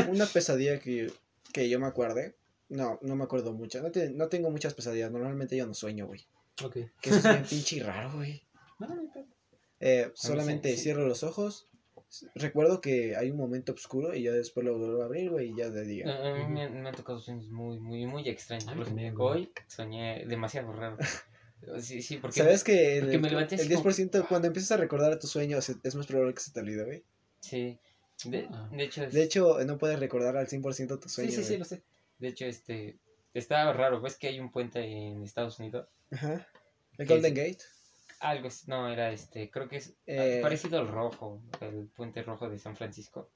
una pesadilla que, que yo me acuerde. No, no me acuerdo mucho. No, te- no tengo muchas pesadillas. Normalmente yo no sueño, güey. Ok. Que eso es bien pinche raro, güey. No, no, no. Eh, solamente sí, sí. cierro los ojos. Recuerdo que hay un momento oscuro y ya después lo vuelvo a abrir, güey, y ya de día. a mí me, me han tocado sueños muy, muy, muy extraños. A mí Por ejemplo, también, güey. Hoy soñé demasiado raro. Sí, sí, porque. ¿Sabes que el, porque me el así como- 10% cuando empiezas a recordar a tus sueños es- es más probable que se te olvide, güey? Sí. De, Ah. de hecho, es- De hecho, no puedes recordar al 100% tus Sí, sueños. sí, sí, güey. lo sé. de hecho, este. Está raro. ¿Ves que hay un puente en Estados Unidos? Ajá. El ¿Qué Golden es? Gate. Algo, es- no, era este, creo que es Eh. ah, parecido al rojo, el puente rojo de San Francisco.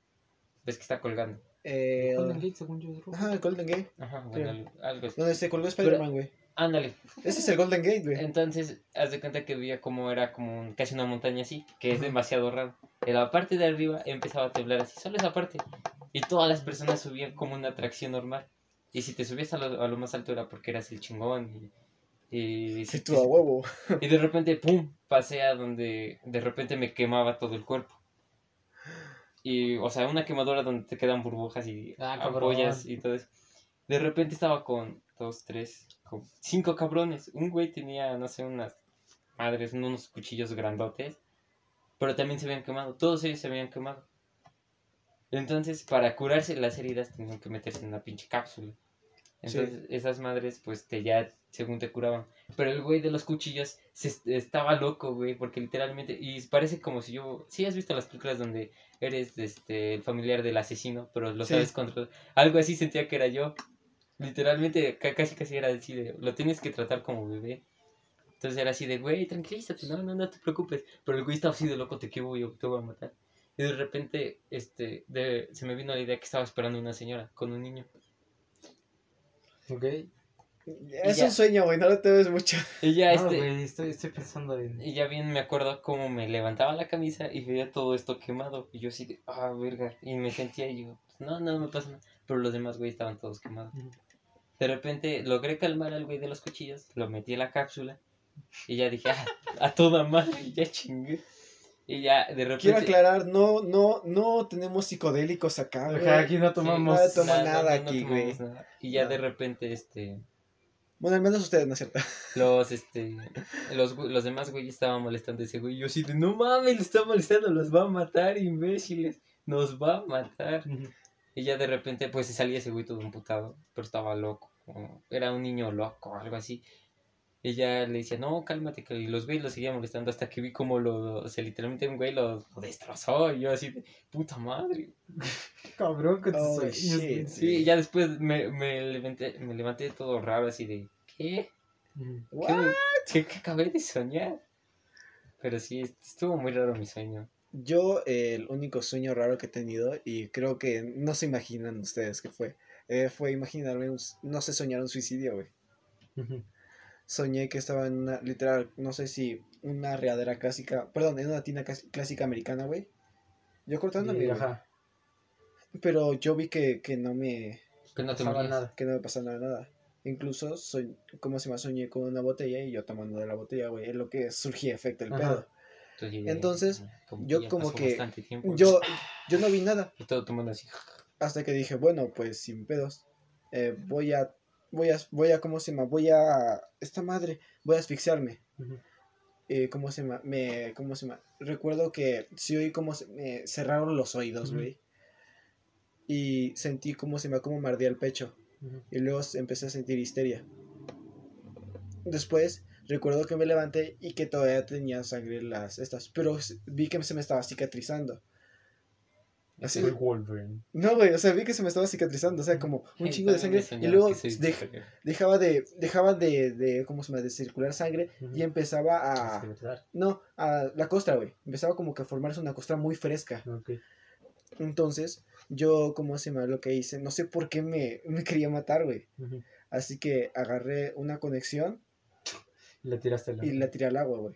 Ves que está colgando. Eh, Golden Gate, según yo, es rojo. Ajá, el Golden Gate. Ajá, bueno, algo así. Donde se colgó Spider-Man, güey. Ándale. Ese es el Golden Gate, güey. Entonces, haz de cuenta que veía como era como un- casi una montaña así, que es demasiado raro. En la parte de arriba empezaba a temblar así, solo esa parte. Y todas las personas subían como una atracción normal. Y si te subías a lo, a lo más alto era porque eras el chingón. Y, y, Sí, si- tú a huevo. y de repente, ¡pum! Pasé a donde de repente me quemaba todo el cuerpo. Y, o sea, una quemadura donde te quedan burbujas y Ah, ampollas y todo eso. De repente estaba con dos, tres, cinco cabrones. Un güey tenía, no sé, unas madres, unos cuchillos grandotes. Pero también se habían quemado. Todos ellos se habían quemado. Entonces, para curarse las heridas tenían que meterse en una pinche cápsula. Entonces, esas madres, pues, te ya, según te curaban. Pero el güey de los cuchillos se, estaba loco, güey, porque literalmente, y parece como si yo, sí has visto las películas donde eres este, el familiar del asesino, pero lo Sí. sabes controlar. Algo así sentía que era yo. Literalmente, ca- casi casi era decir, lo tienes que tratar como bebé. Entonces era así de, güey, tranquilízate, no, no, no te preocupes. Pero el güey estaba así de loco, te quiero, yo te voy a matar. Y de repente, este, de, se me vino la idea que estaba esperando una señora con un niño. Ok. Es ya. un sueño, güey, no lo te ves mucho. Y ya, No, este, güey, estoy, estoy pensando en. y ya bien me acuerdo cómo me levantaba la camisa y veía todo esto quemado. Y yo así de, ah, verga. Y me sentía y yo, pues, no, no me pasa nada. Pero los demás, güey, estaban todos quemados. De repente logré calmar al güey de los cuchillos, lo metí en la cápsula y ya dije, ah, a toda madre, ya chingué. Y ya de repente... Quiero aclarar, no, no, no tenemos psicodélicos acá, güey. Ajá, aquí no tomamos. nada toma nada aquí, tomamos güey. nada. Y ya No. de repente, este, Bueno, al menos ustedes, ¿no es cierto? los, este, los, los demás güeyes estaban molestando a ese güey. Y yo así de, no mames, le está molestando, los va a matar, imbéciles, nos va a matar. Y ya de repente, pues se salía ese güey todo emputado, pero estaba loco. Era un niño loco, algo así. Y ya le decía, no, cálmate, que y los güeyes lo seguían molestando hasta que vi como lo, o sea, literalmente un güey lo, lo destrozó. Y yo así de, puta madre. Cabrón con tus Oh, güey. Sí, y ya después me, me, levanté, me levanté todo raro, así de, ¿qué? Ujú. ¿Qué, qué- qué acabé de soñar? Pero sí, estuvo muy raro mi sueño. Yo, eh, el único sueño raro que he tenido, y creo que no se imaginan ustedes qué fue, eh, fue imaginarme, un, no sé, soñar un suicidio, güey. Soñé que estaba en una, literal, no sé si una readera clásica, perdón, en una tina cas- clásica americana, güey. Yo cortándome, Y, ajá. Pero yo vi que, que no me, Que no te pasaba nada. que no me pasaba nada. Incluso, soñ, como se me soñé con una botella y yo tomando de la botella, güey, es lo que surgía efecto el Ajá. pedo. Entonces, yo como que- tiempo, Yo, yo no vi nada. Y todo tomando así. Hasta que dije, bueno, pues sin pedos. eh, voy a, voy a, voy a, ¿cómo se llama? Voy a, esta madre, voy a asfixiarme. Eh, ¿Cómo se llama? Me, ¿cómo se llama? Recuerdo que sí oí como se me cerraron los oídos, güey. Y sentí como se me, como me ardía el pecho. Y luego empecé a sentir histeria. Después recuerdo que me levanté y que todavía tenía sangre en las estas, pero vi que se me estaba cicatrizando. Así. Soy Wolverine. No, güey, o sea, vi que se me estaba cicatrizando, o sea, como un Hey, chingo de sangre y luego dej- dejaba de dejaba de, de ¿cómo se llama? de circular sangre y empezaba a no, a la costra, güey. Empezaba como que a formarse una costra muy fresca. Entonces, yo como se llama lo que hice, no sé por qué me, me quería matar, güey. Así que agarré una conexión le tiraste la. y la tiré al agua, güey.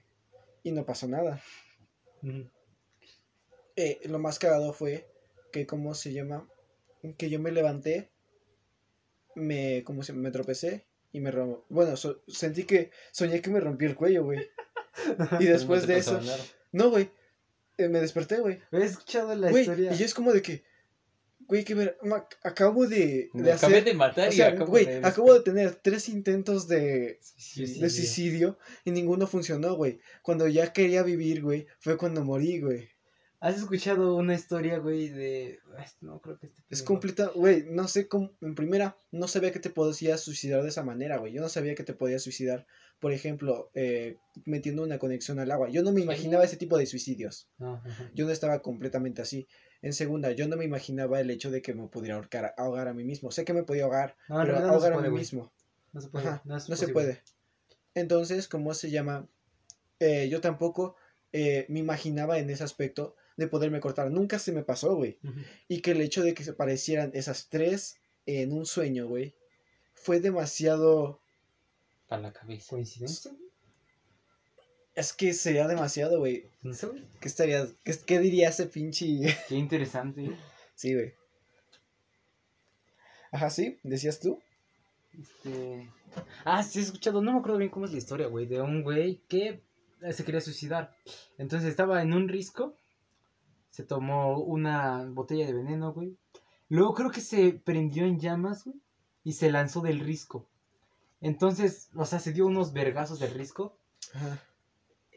Y no pasó nada. Eh, lo más cagado fue que, ¿cómo se llama? Que yo me levanté, me, ¿cómo se Me tropecé y me rom- Bueno, so- sentí que soñé que me rompí el cuello, güey. Y después de eso, no, güey, eh, me desperté, güey. He escuchado la Güey, historia. y yo es como de que, güey, que ver, ma- acabo de, de acabé hacer, de matar o y acabo güey, de acabo de tener tres intentos de, Suicidio. de suicidio y ninguno funcionó, güey. Cuando ya quería vivir, güey, fue cuando morí, güey. ¿Has escuchado una historia, güey, de. No, creo que este. Es completa, güey, no sé cómo, en primera, no sabía que te podías suicidar de esa manera, güey. Yo no sabía que te podías suicidar, por ejemplo, eh, metiendo una conexión al agua. Yo no me imaginaba ese tipo de suicidios. Yo no estaba completamente así. En segunda, yo no me imaginaba el hecho de que me pudiera ahorcar, ahogar a mí mismo. Sé que me podía ahogar, No, pero no ahogar puede, a mí mismo. No se puede. Ajá, no, se puede. Entonces, ¿cómo se llama? Eh, yo tampoco eh, me imaginaba en ese aspecto de poderme cortar. Nunca se me pasó, güey. Y que el hecho de que se parecieran esas tres en un sueño, güey, fue demasiado... Para la cabeza. ¿Coincidencia? Es que sería demasiado, güey. ¿Qué estaría... ¿Qué, qué diría ese pinche... Qué interesante. sí, güey. Ajá, sí, decías tú. Este. Ah, sí, he escuchado. No me acuerdo bien cómo es la historia, güey. De un güey que eh, se quería suicidar. Entonces estaba en un risco. Se tomó una botella de veneno, güey. Luego creo que se prendió en llamas, güey. Y se lanzó del risco. Entonces, o sea, se dio unos vergazos del risco. Ajá.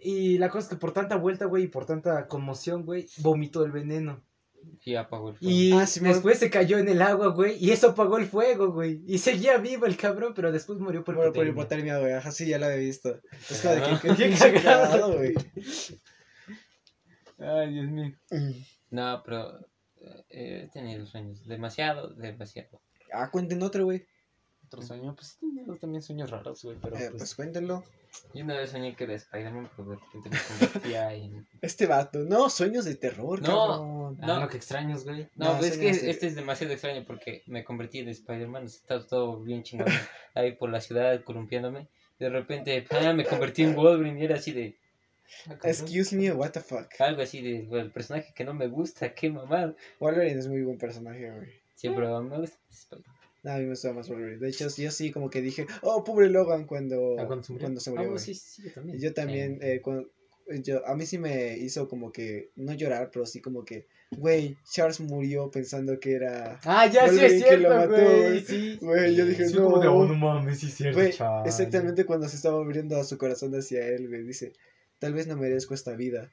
Y la cosa es que por tanta vuelta, güey, y por tanta conmoción, güey, vomitó el veneno. Y apagó el fuego. Y Ah, Simón. después se cayó en el agua, güey, y eso apagó el fuego, güey. Y seguía vivo el cabrón, pero después murió por Bueno, por hipotermia. hipotermia, güey. Ajá, sí, ya la había visto. Es como de que... Ajá. qué cagado. güey. Ay, Dios mío. Mm. No, pero eh, he tenido sueños. Demasiado, demasiado. Ah, cuenten otro, güey. Otro sueño, pues sí, tenía también sueños raros, güey, pero Eh, pues... pues cuéntenlo. Yo una vez soñé que era Spider-Man, pero de repente me convertía en... Este vato, no, sueños de terror, No. cabrón. Ah, no. que extraños, güey. No, No, pues es que no este es demasiado extraño porque me convertí en Spider-Man, está todo bien chingado ahí por la ciudad columpiándome. De repente, ah, me convertí en Wolverine y era así de... ah. Excuse me, what the fuck. Algo así de, "Bueno, el personaje que no me gusta, qué mamada. Wolverine es muy buen personaje, güey. Sí, pero me gusta Spider-Man. No, a mí me gusta más Wolverine. De hecho, yo sí como que dije, oh, pobre Logan cuando, Ah, cuando se murió. se Ah, murió. sí, sí, yo también. Yo también, eh, cuando- yo, a mí sí me hizo como que, no llorar, pero sí como que, güey, Charles murió pensando que era... Ah, ya, sí es que lo cierto, mató, güey, sí. Güey, yo dije, Sí, no. como de, oh, no mames, sí es cierto, Güey, chale. exactamente cuando se estaba abriendo a su corazón hacia él, güey, dice, tal vez no merezco esta vida.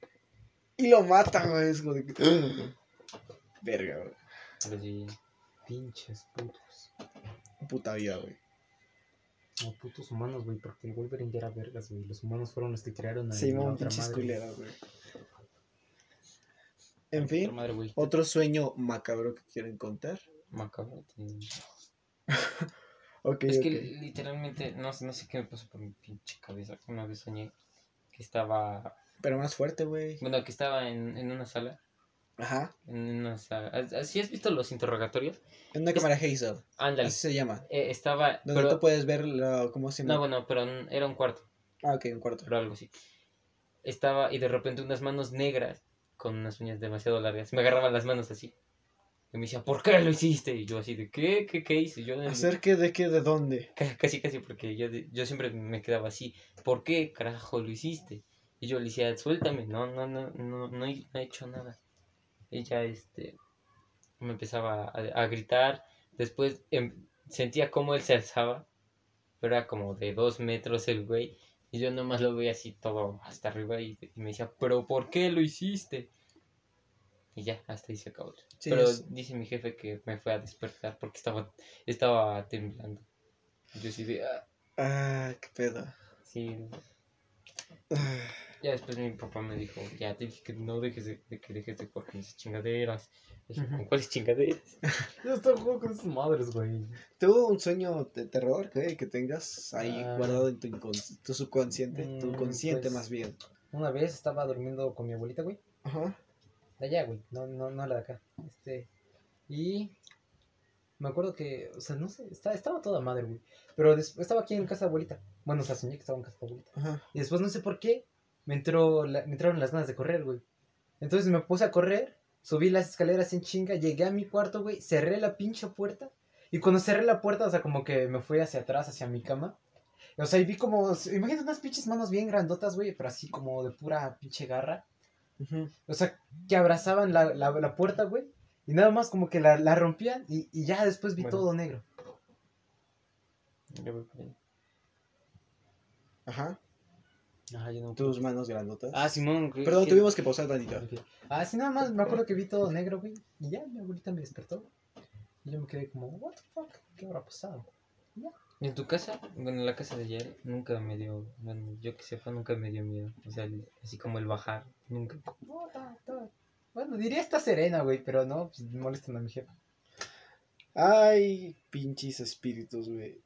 Y lo mata, güey, es como de. Verga, güey. Pero sí. Pinches putos. Puta vida, güey. No, putos humanos, güey, porque el Wolverine ya era vergas, güey. Los humanos fueron los que crearon a Se la otra pinches madre. culeras, güey. En fin, madre, güey. otro sueño macabro que quieren contar. Macabro. tiene- Ok, Es que literalmente, no, sé- no sé qué me pasó por mi pinche cabeza. Una vez soñé que estaba, Pero más fuerte, güey. bueno, que estaba en, en una sala. Ajá. Sala. ¿Así has visto los interrogatorios? En una Es- cámara Hazel. Ándale. Así se llama. Eh, estaba, Donde pero, tú puedes ver la, cómo se no, bueno, pero era un cuarto, Ah, ok, un cuarto. pero algo así. Estaba, y de repente unas manos negras, con unas uñas demasiado largas, me agarraban las manos así. Y me decía, ¿por qué lo hiciste? Y yo así de, ¿qué? ¿Qué, qué hice? Yo, ¿Hacer qué? ¿De qué? ¿De dónde? Ca- Casi, casi, porque yo, yo siempre me quedaba así. ¿Por qué carajo lo hiciste? Y yo le decía, suéltame, no, no, no, no, no he, no he hecho nada. Ella, este, me empezaba a, a gritar. Después em, sentía como él se alzaba, pero era como de dos metros el güey. Y yo nomás lo veía así todo hasta arriba y, y me decía, ¿pero por qué lo hiciste? Y ya, hasta ahí se acabó. Sí, pero es- dice mi jefe que me fue a despertar porque estaba, estaba temblando. Yo sí de, "Ah". Ah, qué pedo. Sí, Ah, ya después mi papá me dijo, ya te dije que no dejes de, de que dejes de jugar con esas chingaderas. Y dije, Ujú. ¿con cuáles chingaderas? Yo estoy jugando con sus madres, güey. ¿Tuvo un sueño de terror güey, que tengas ahí Ah. guardado en tu, tu subconsciente? tu Mm, consciente pues- más bien. Una vez estaba durmiendo con mi abuelita, güey. Ajá. De allá, güey. No, no, no la de acá. Este. Y. Me acuerdo que. O sea, no sé. Estaba, estaba toda madre, güey. Pero estaba aquí en casa de abuelita. Bueno, o sea, soñé que estaba en casa de abuelita. Ajá. Y después no sé por qué. Me, entró la- me entraron las ganas de correr, güey. Entonces me puse a correr. Subí las escaleras en chinga. Llegué a mi cuarto, güey. Cerré la pinche puerta. Y cuando cerré la puerta, o sea, como que me fui hacia atrás, hacia mi cama. O sea, y vi como. Imagínate unas pinches manos bien grandotas, güey. Pero así como de pura pinche garra. O sea, que abrazaban la, la, la puerta, güey. Y nada más como que la, la rompían y, y ya después vi Bueno. todo negro. Ajá. Ajá, yo no. Tus manos grandotas. Ah, Simón. güey, Perdón, que- tuvimos que pausar tantito. Ah, sí, nada más me acuerdo que vi todo negro, güey. Y ya, mi abuelita me despertó. Y yo me quedé como, what the fuck, ¿qué habrá pasado? ¿Y en tu casa? Bueno, en la casa de ayer nunca me dio, bueno, yo que sepa, nunca me dio miedo. O sea, el- así como el bajar, nunca. No, Bueno, diría está serena, güey, pero no, pues molestan a mi jefa. Ay, pinches espíritus, güey.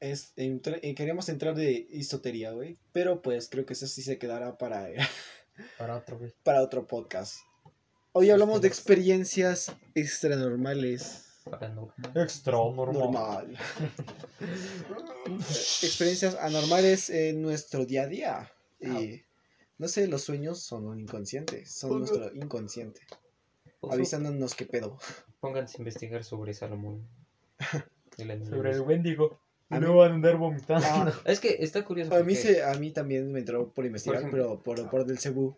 Es, entra- eh, queríamos entrar de esotería, güey. Pero pues creo que eso sí se quedará para, Para otro, güey. para otro podcast. Hoy hablamos de experiencias extranormales. Extra Normal. experiencias anormales en nuestro día a día. Y no sé, los sueños son un inconsciente. Son nuestro inconsciente. Avisándonos qué pedo. Pónganse a investigar sobre Salomón. Sobre el Wendigo. A Y mí- no van a andar vomitando. Ah, Es que está curioso. a mí se, a mí también me entró por investigar, ejemplo. pero por, por del Cebú.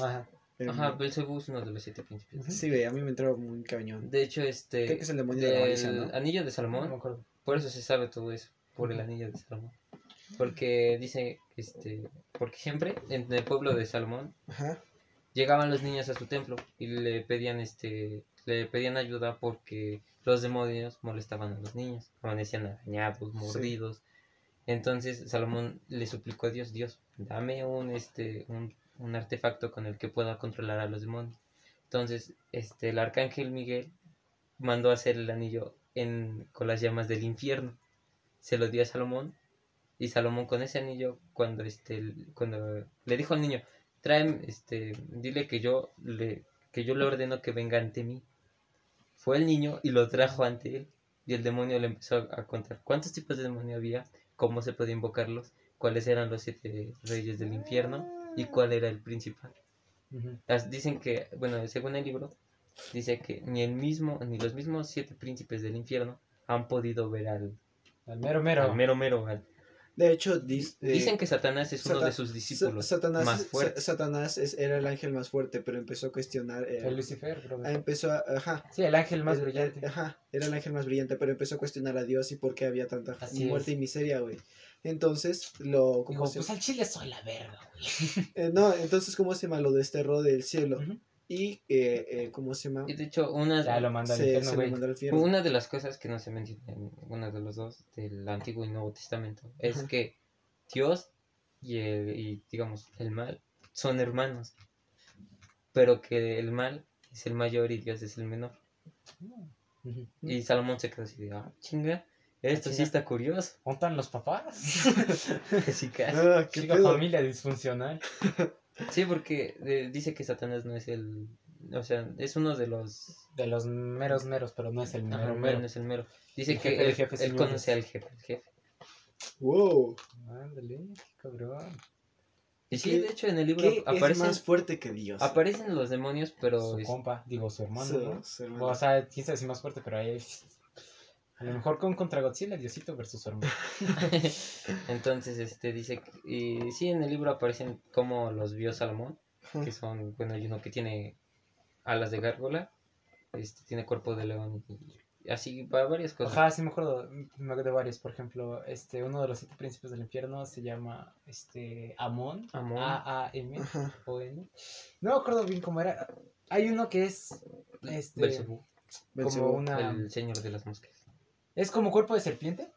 Ajá. Em, Ajá, Belzebú es uno de los siete príncipes. Ujú. Sí, güey, a mí me entró muy cañón. De hecho, este. Creo que es el demonio de la del ¿no? anillo de No me Salomón. acuerdo. Por eso se sabe todo eso. Por el anillo de Salomón. Porque dice, este. Porque siempre en el pueblo de Salomón Ajá. llegaban los niños a su templo y le pedían este le pedían ayuda porque los demonios molestaban a los niños amanecían arañados mordidos. Entonces Salomón le suplicó a Dios Dios dame un este un, un artefacto con el que pueda controlar a los demonios entonces este el arcángel Miguel mandó a hacer el anillo en con las llamas del infierno. Se lo dio a Salomón y Salomón con ese anillo cuando este cuando le dijo al niño trae este dile que yo le que yo le ordeno que venga ante mí fue el niño y lo trajo ante él y el demonio le empezó a, contar cuántos tipos de demonio había cómo se podía invocarlos cuáles eran los siete reyes del infierno y cuál era el principal. Las- dicen que, bueno, según el libro, dice que ni el mismo, ni los mismos siete príncipes del infierno han podido ver al, Al mero mero. al mero mero. al- De hecho, dis- eh, Dicen que Satanás es uno de sus discípulos Sa- Satanás, más fuertes. Satanás es- era el ángel más fuerte, pero empezó a cuestionar. eh, El Lucifer, bro. empezó a. Ajá. Sí, el ángel más el- brillante. el- ajá, era el ángel más brillante, pero empezó a cuestionar a Dios y por qué había tanta Así muerte es. y miseria, güey. Entonces, lo. ¿cómo Dijo, se- pues al chile soy la verga, güey. eh, no, entonces, ¿cómo se llama? Lo desterró del cielo. Ujú. Y, eh, eh, ¿cómo se llama? Y de hecho, una, Ya lo Se, infierno, se lo güey. mandó al infierno. una de las cosas que no se menciona en uno de los dos, del Antiguo y Nuevo Testamento, es Ajá. que Dios y, el- y, digamos, el mal son hermanos, pero que el mal es el mayor y Dios es el menor. Y Salomón se quedó así de, ah, chinga, esto sí chinga. está curioso. ¿Dónde están los papás? Sí, casi. Ah, qué familia disfuncional. Sí, porque eh, dice que Satanás no es el. O sea, es uno de los. De los meros meros, pero no es el mero no, mero. no es el mero. Dice El que jefe de él, él conoce al jefe. al jefe. Wow. Ándale, qué cabrón. Y sí, ¿Qué- de hecho, en el libro ¿Qué es aparecen, más fuerte que Dios? aparecen los demonios, pero. Su es- compa, digo su hermano, Su- ¿no? su hermano. O sea, quién sabe si más fuerte, pero ahí. A lo mejor con contra Godzilla, Diosito versus su hermano. Entonces, este dice. Y sí, en el libro aparecen como los vio Salomón. Que son. Bueno, hay uno que tiene alas de gárgola. Este tiene cuerpo de león. Y así, va varias cosas. Ajá, sí me acuerdo, me acuerdo de varios. Por ejemplo, este, uno de los siete príncipes del infierno se llama este Amon. Amón. A-A-M. Ajá. o N. No me acuerdo bien cómo era. Hay uno que es. Este. Como una. el señor de las moscas. Es como cuerpo de serpiente.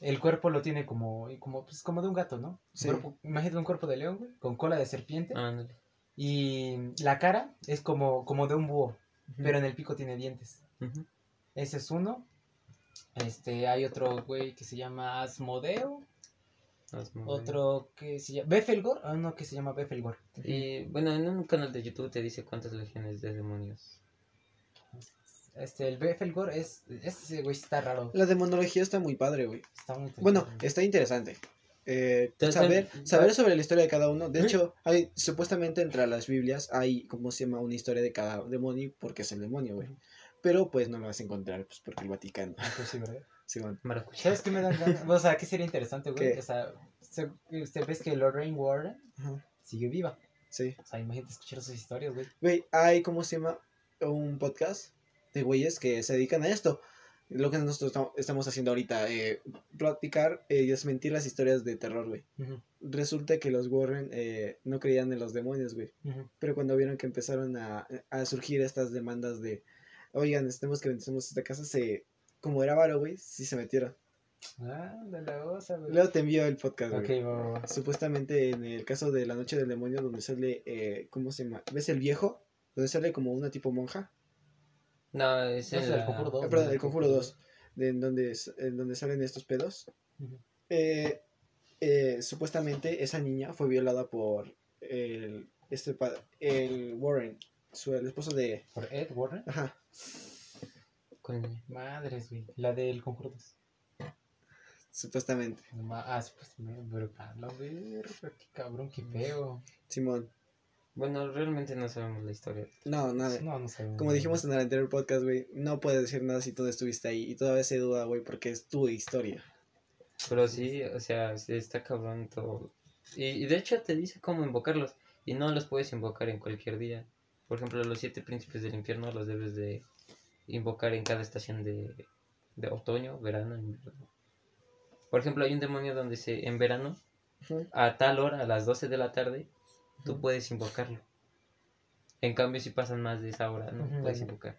El cuerpo lo tiene como, como, pues, como de un gato, ¿no? Sí. Cuerpo- imagínate un cuerpo de león, güey, con cola de serpiente. Ándale. Y la cara es como, como de un búho, pero en el pico tiene dientes. Ese es uno. Este, hay otro güey que se llama Asmodeo. Asmodeo. Otro que se llama. Befelgor. Hay uno que se llama Befelgor. Y bueno, en un canal de YouTube te dice cuántas legiones de demonios. Este, el Befelgor es. Ese güey está raro. La demonología está muy padre, güey. Está muy Bueno, está interesante. Eh, saber, saber sobre la historia de cada uno. De ¿Eh? hecho, hay supuestamente entre las Biblias hay, como se llama, una historia de cada demonio porque es el demonio, güey. Pero pues no lo vas a encontrar, pues porque el Vaticano. Ah, pues sí, ¿verdad? Simón. Maracuya. ¿Sabes qué me dan ganas? O sea, ¿qué sería interesante, güey? ¿Qué? O sea, se, usted ves que Lorraine Warren Ajá, sigue viva. Sí. O sea, imagínate escuchar sus historias, güey. Güey, hay, ¿cómo se llama? Un podcast de güeyes que se dedican a esto. Lo que nosotros estamos- haciendo ahorita, eh, platicar eh, y desmentir las historias de terror, güey. Resulta que los Warren eh, no creían en los demonios, güey. Pero cuando vieron que empezaron a, a surgir estas demandas de, oigan, necesitamos que vendamos esta casa, se, como era varo, güey, sí se metieron. Ah, de la osa, güey. Luego te envío el podcast, Ok, güey. Supuestamente en el caso de La Noche del Demonio, donde sale, eh, ¿cómo se llama? ¿Ves el viejo? Donde sale como una tipo monja. No, es el la- Conjuro dos. Ah, perdón, güey, el Conjuro 2, de, en, donde, en donde salen estos pedos. Ujú. Eh, eh, supuestamente esa niña fue violada por el, este, el Warren, su, el esposo de... ¿Por Ed Warren? Ajá, con- Madres, güey. La del Conjuro 2. supuestamente. Ah, pues, me- brutal, la verga, qué cabrón, qué feo. Simón. Bueno, realmente no sabemos la historia. No, nada. No, no sabemos. Como dijimos en el anterior podcast, güey, no puedes decir nada si tú no estuviste ahí. Y todavía se duda, güey, porque es tu historia. Pero sí, o sea, sí está cabrón todo. Y, y de hecho te dice cómo invocarlos. Y no los puedes invocar en cualquier día. Por ejemplo, los siete príncipes del infierno los debes de invocar en cada estación de, de otoño, verano, invierno. Por ejemplo, hay un demonio donde se en verano, a tal hora, a las 12 de la tarde, tú puedes invocarlo. En cambio, si pasan más de esa hora, no puedes invocar.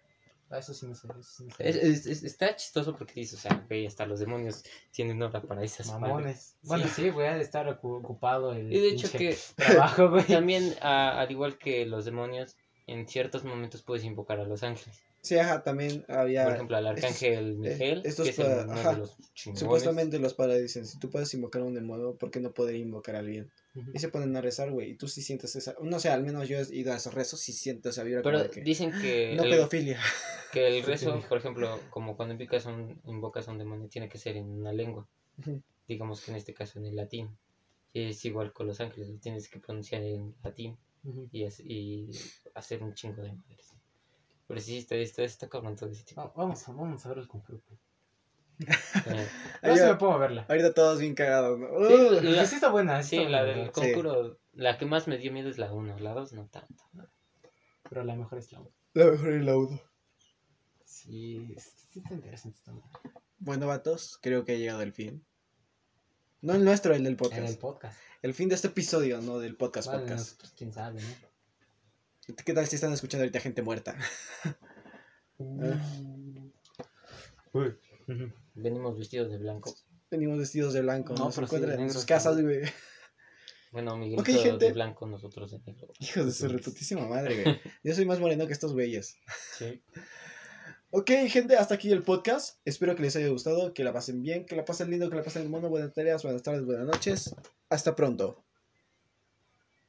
Ah, eso sí no sé. Sí. Es- es- es- está chistoso porque dices, o sea, güey, hasta los demonios tienen hora para esas. Mamones. Bueno, sí, güey, ha de estar ocu- ocupado el Y de hecho que trabajo, güey. también, a- al igual que los demonios, en ciertos momentos puedes invocar a los ángeles. Sí, ajá, también había... Por ejemplo, al arcángel Miguel, estos que es para- ajá. de los chingones. Supuestamente los padres dicen, si tú puedes invocar a un demonio, ¿por qué no poder invocar al bien? Ujú. Y se ponen a rezar, güey, y tú sí sientes esa... No sé, al menos yo he ido a esos rezos y siento esa vibra Pero como de que... dicen que, No el, pedofilia. que el rezo, por ejemplo, como cuando invocas a, un, invocas a un demonio, tiene que ser en una lengua. Digamos que en este caso en el latín. Y es igual con los ángeles, lo tienes que pronunciar en latín Y, es- y hacer un chingo de madres. Pero sí, está, está, está cabrón todo ese tipo. Va- Vamos, a- vamos a ver el conjuro. pues. Eh, No Ahí se me pongo a verla. Ahorita todos bien cagados, ¿no? Sí, la- sí está buena, sí, está la buena, del que más me dio miedo es la 1, la 2 no tanto. Pero la mejor es la 1. La mejor es la uno. Sí, sí, sí está interesante esta. Bueno, vatos, creo que ha llegado el fin. No el nuestro, el del podcast. el podcast. El fin de este episodio, no del podcast Vale, podcast. nosotros quién sabe, ¿no? ¿Qué tal si están escuchando ahorita gente muerta? Venimos vestidos de blanco. Venimos vestidos de blanco, No, nos pero encuentran en sus casas, güey. Bueno, Miguelito Ok, gente. de blanco, nosotros de negro. Hijos de su reputísima madre, güey. Yo soy más moreno que estos güeyes. Sí. Ok, gente, hasta aquí el podcast. Espero que les haya gustado, que la pasen bien, que la pasen lindo, que la pasen mono. Buenas tareas, buenas tardes, buenas noches. Hasta pronto.